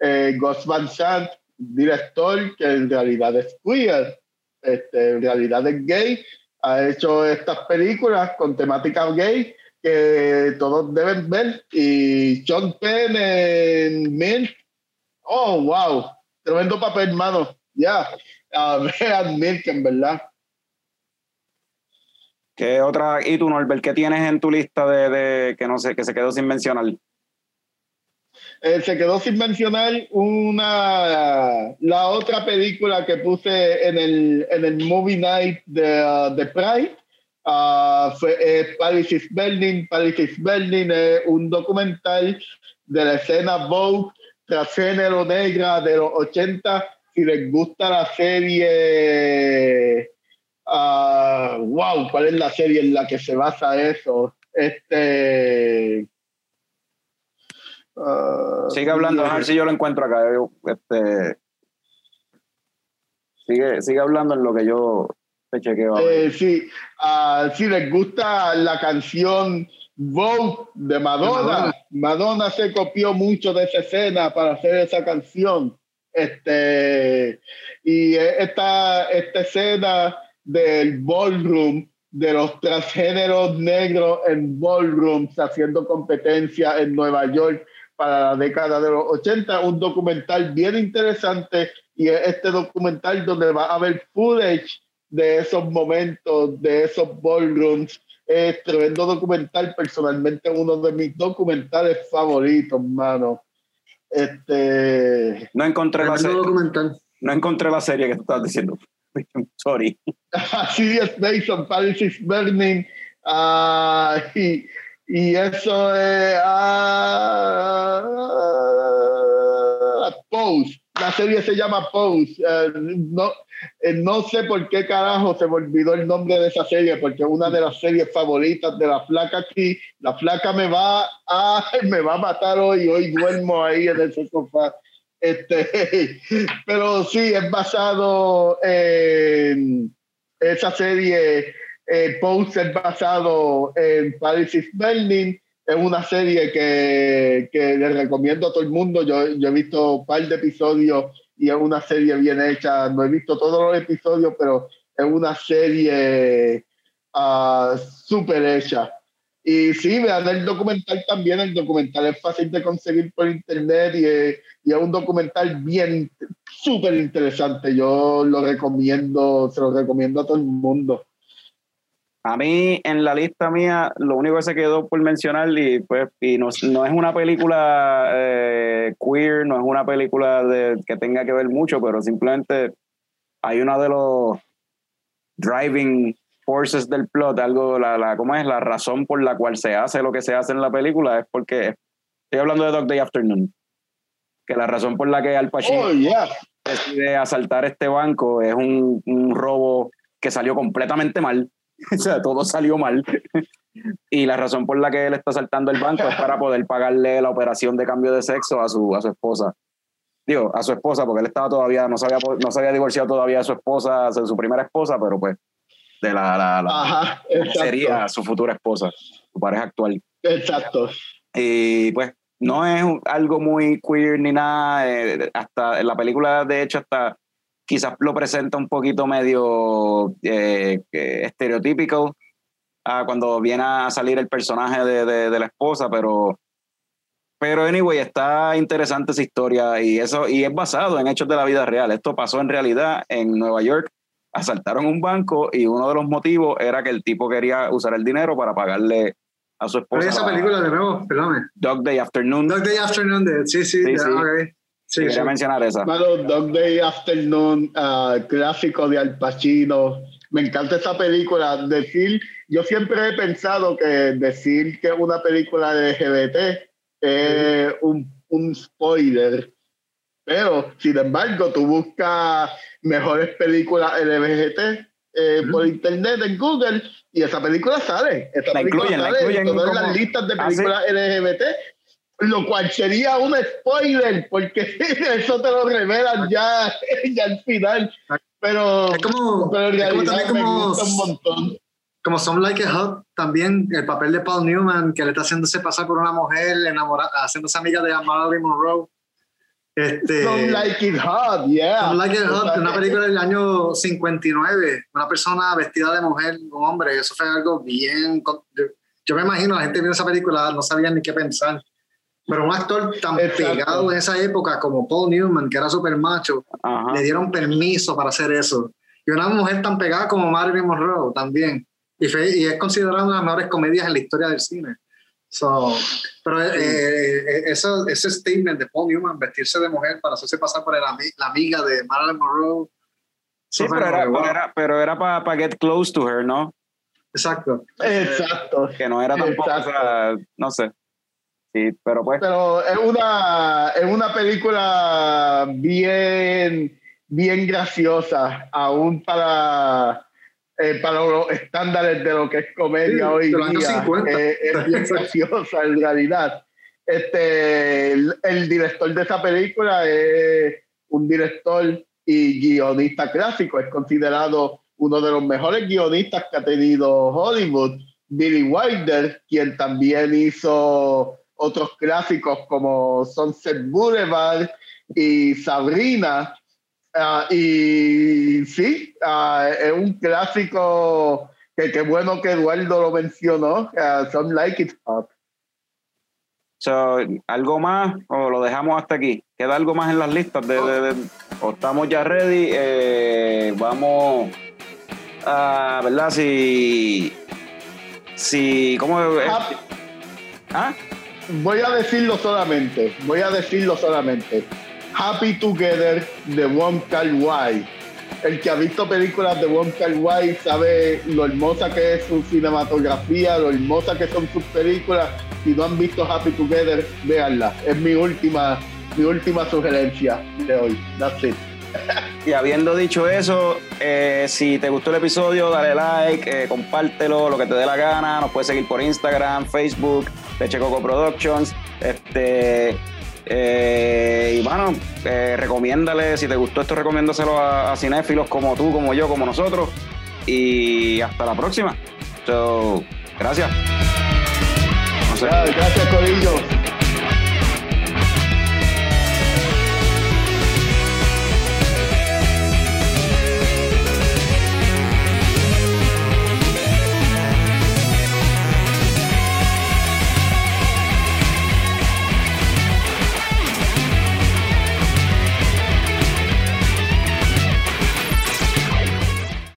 Eh, Gus Van Sant, director que en realidad es queer, este, en realidad es gay, ha hecho estas películas con temática gay que todos deben ver. Y John Penn en Milk, oh, wow, tremendo papel, hermano. Ya, yeah. vean Milk, en verdad. ¿Qué otra? ¿Y tú, Norbert, qué tienes en tu lista de, que no sé, que se quedó sin mencionar? Eh, se quedó sin mencionar una la otra película que puse en el, en el Movie Night de, uh, de Pride. Uh, fue eh, Paris is Burning. Paris is Burning es un documental de la escena Vogue transgénero negra de los 80. Si les gusta la serie, uh, wow, ¿cuál es la serie en la que se basa eso? Este Uh, sigue hablando, a ver si yo lo encuentro acá. Este, sigue, sigue hablando en lo que yo te chequeo. Eh, sí, uh, si les gusta la canción Vogue de Madonna, Madonna se copió mucho de esa escena para hacer esa canción. Este, y esta, esta escena del ballroom, de los transgéneros negros en ballrooms haciendo competencia en Nueva York para la década de los 80, un documental bien interesante y este documental donde va a haber footage de esos momentos, de esos ballrooms. Es tremendo documental, personalmente uno de mis documentales favoritos, hermano. Este, no encontré la serie. No encontré la serie que tú estás diciendo. [laughs] Sorry. [laughs] Así es, Mason, Paris is Burning. Uh, y, y eso es ah, Pose. La serie se llama Pose. Eh, no, eh, no sé por qué carajo se me olvidó el nombre de esa serie, porque es una de las series favoritas de la flaca aquí. La flaca me va a, [laughs] me va a matar hoy. Hoy duermo ahí en ese sofá. Este, [laughs] pero sí, es basado en esa serie eh, es basado en Paris is Burning. Es una serie que, que le recomiendo a todo el mundo. Yo, yo he visto un par de episodios y es una serie bien hecha. No he visto todos los episodios, pero es una serie uh, súper hecha. Y sí, vean el documental también. El documental es fácil de conseguir por internet y es, y es un documental bien, súper interesante. Yo lo recomiendo, se lo recomiendo a todo el mundo. A mí, en la lista mía, lo único que se quedó por mencionar, y pues, y no, no es una película eh, queer, no es una película de, que tenga que ver mucho, pero simplemente hay uno de los driving forces del plot, algo, la, la, ¿cómo es? La razón por la cual se hace lo que se hace en la película es porque, estoy hablando de Dog Day Afternoon, que la razón por la que Al Pacino oh, decide asaltar este banco es un, un robo que salió completamente mal [laughs] o sea, todo salió mal. y la razón por la que él está saltando el banco es para poder pagarle la operación de cambio de sexo a su, a su esposa. Digo, a su esposa, porque él estaba todavía, no se había, no se había divorciado todavía de su esposa, de su primera esposa, pero pues de la, la, sería su futura esposa, su pareja actual. Exacto. Y pues no es algo muy queer ni nada. Eh, hasta en la película, de hecho, hasta quizás lo presenta un poquito medio eh, estereotípico ah, cuando viene a salir el personaje de, la esposa, pero, pero anyway, está interesante esa historia y, eso, y es basado en hechos de la vida real. Esto pasó en realidad en Nueva York. Asaltaron un banco y uno de los motivos era que el tipo quería usar el dinero para pagarle a su esposa. esa película de nuevo? Perdóname. Dog Day Afternoon. Dog Day Afternoon, sí, sí, sí, Sí, Quería mencionar esa. Bueno, Dog Day Afternoon, uh, clásico de Al Pacino. Me encanta esa película. Decir, yo siempre he pensado que decir que una película de LGBT es un, un spoiler. Pero, sin embargo, tú buscas mejores películas LGBT eh, por internet en Google y esa película sale. Esa la película incluyen, sale en todas las listas de ¿Ah, películas LGBT lo cual sería un spoiler, porque [laughs] eso te lo revelan ya, ya al final. Pero, es como, pero en realidad como, me gusta un montón. Como Some Like a Hot, también el papel de Paul Newman, que le está haciéndose pasar por una mujer enamorada, haciéndose amiga de Marilyn Monroe. Este, Some Like It Hot, yeah. Some Like It Hot, una [laughs] película del año 59, una persona vestida de mujer, un hombre, eso fue algo bien... Yo, me imagino, la gente viendo esa película no sabía ni qué pensar. Pero un actor tan pegado en esa época como Paul Newman, que era súper macho, le dieron permiso para hacer eso. Y una mujer tan pegada como Marilyn Monroe también. Y, y es considerada una de las mejores comedias en la historia del cine. So, pero eh, eh, eso, ese statement de Paul Newman, vestirse de mujer para hacerse pasar por la amiga de Marilyn Monroe. Sí, pero era, pero era, para get close to her, ¿no? Exacto. Exacto. Que no era tampoco, no sé. Sí, pero pues. Pero es una, es una película bien, bien graciosa, aún para, eh, para los estándares de lo que es comedia hoy día. Eh, es [laughs] bien graciosa en realidad. Este, el, director de esa película es un director y guionista clásico, es considerado uno de los mejores guionistas que ha tenido Hollywood, Billy Wilder, quien también hizo otros clásicos como Sunset Boulevard y Sabrina. Ah, y sí, ah, es un clásico que qué bueno que Eduardo lo mencionó, uh, Some Like It Hot. ¿Algo más o lo dejamos hasta aquí? ¿Queda algo más en las listas? De, o estamos ya ready. Eh, vamos a, ¿verdad? Si, si, ¿cómo? ¿Ah? voy a decirlo solamente, voy a decirlo solamente. Happy Together de Wong Kar Wai. El que ha visto películas de Wong Kar Wai sabe lo hermosa que es su cinematografía, lo hermosa que son sus películas. Si no han visto Happy Together, véanla. Es mi última, mi última sugerencia de hoy. That's it. Y habiendo dicho eso, eh, si te gustó el episodio, dale like, eh, compártelo, lo que te dé la gana. Nos puedes seguir por Instagram, Facebook, Leche Coco Productions. Este, eh, y bueno, recomiéndale, si te gustó esto, recomiéndaselo a, a, cinéfilos como tú, como yo, como nosotros. Y hasta la próxima. So, gracias. Gracias, Corillo.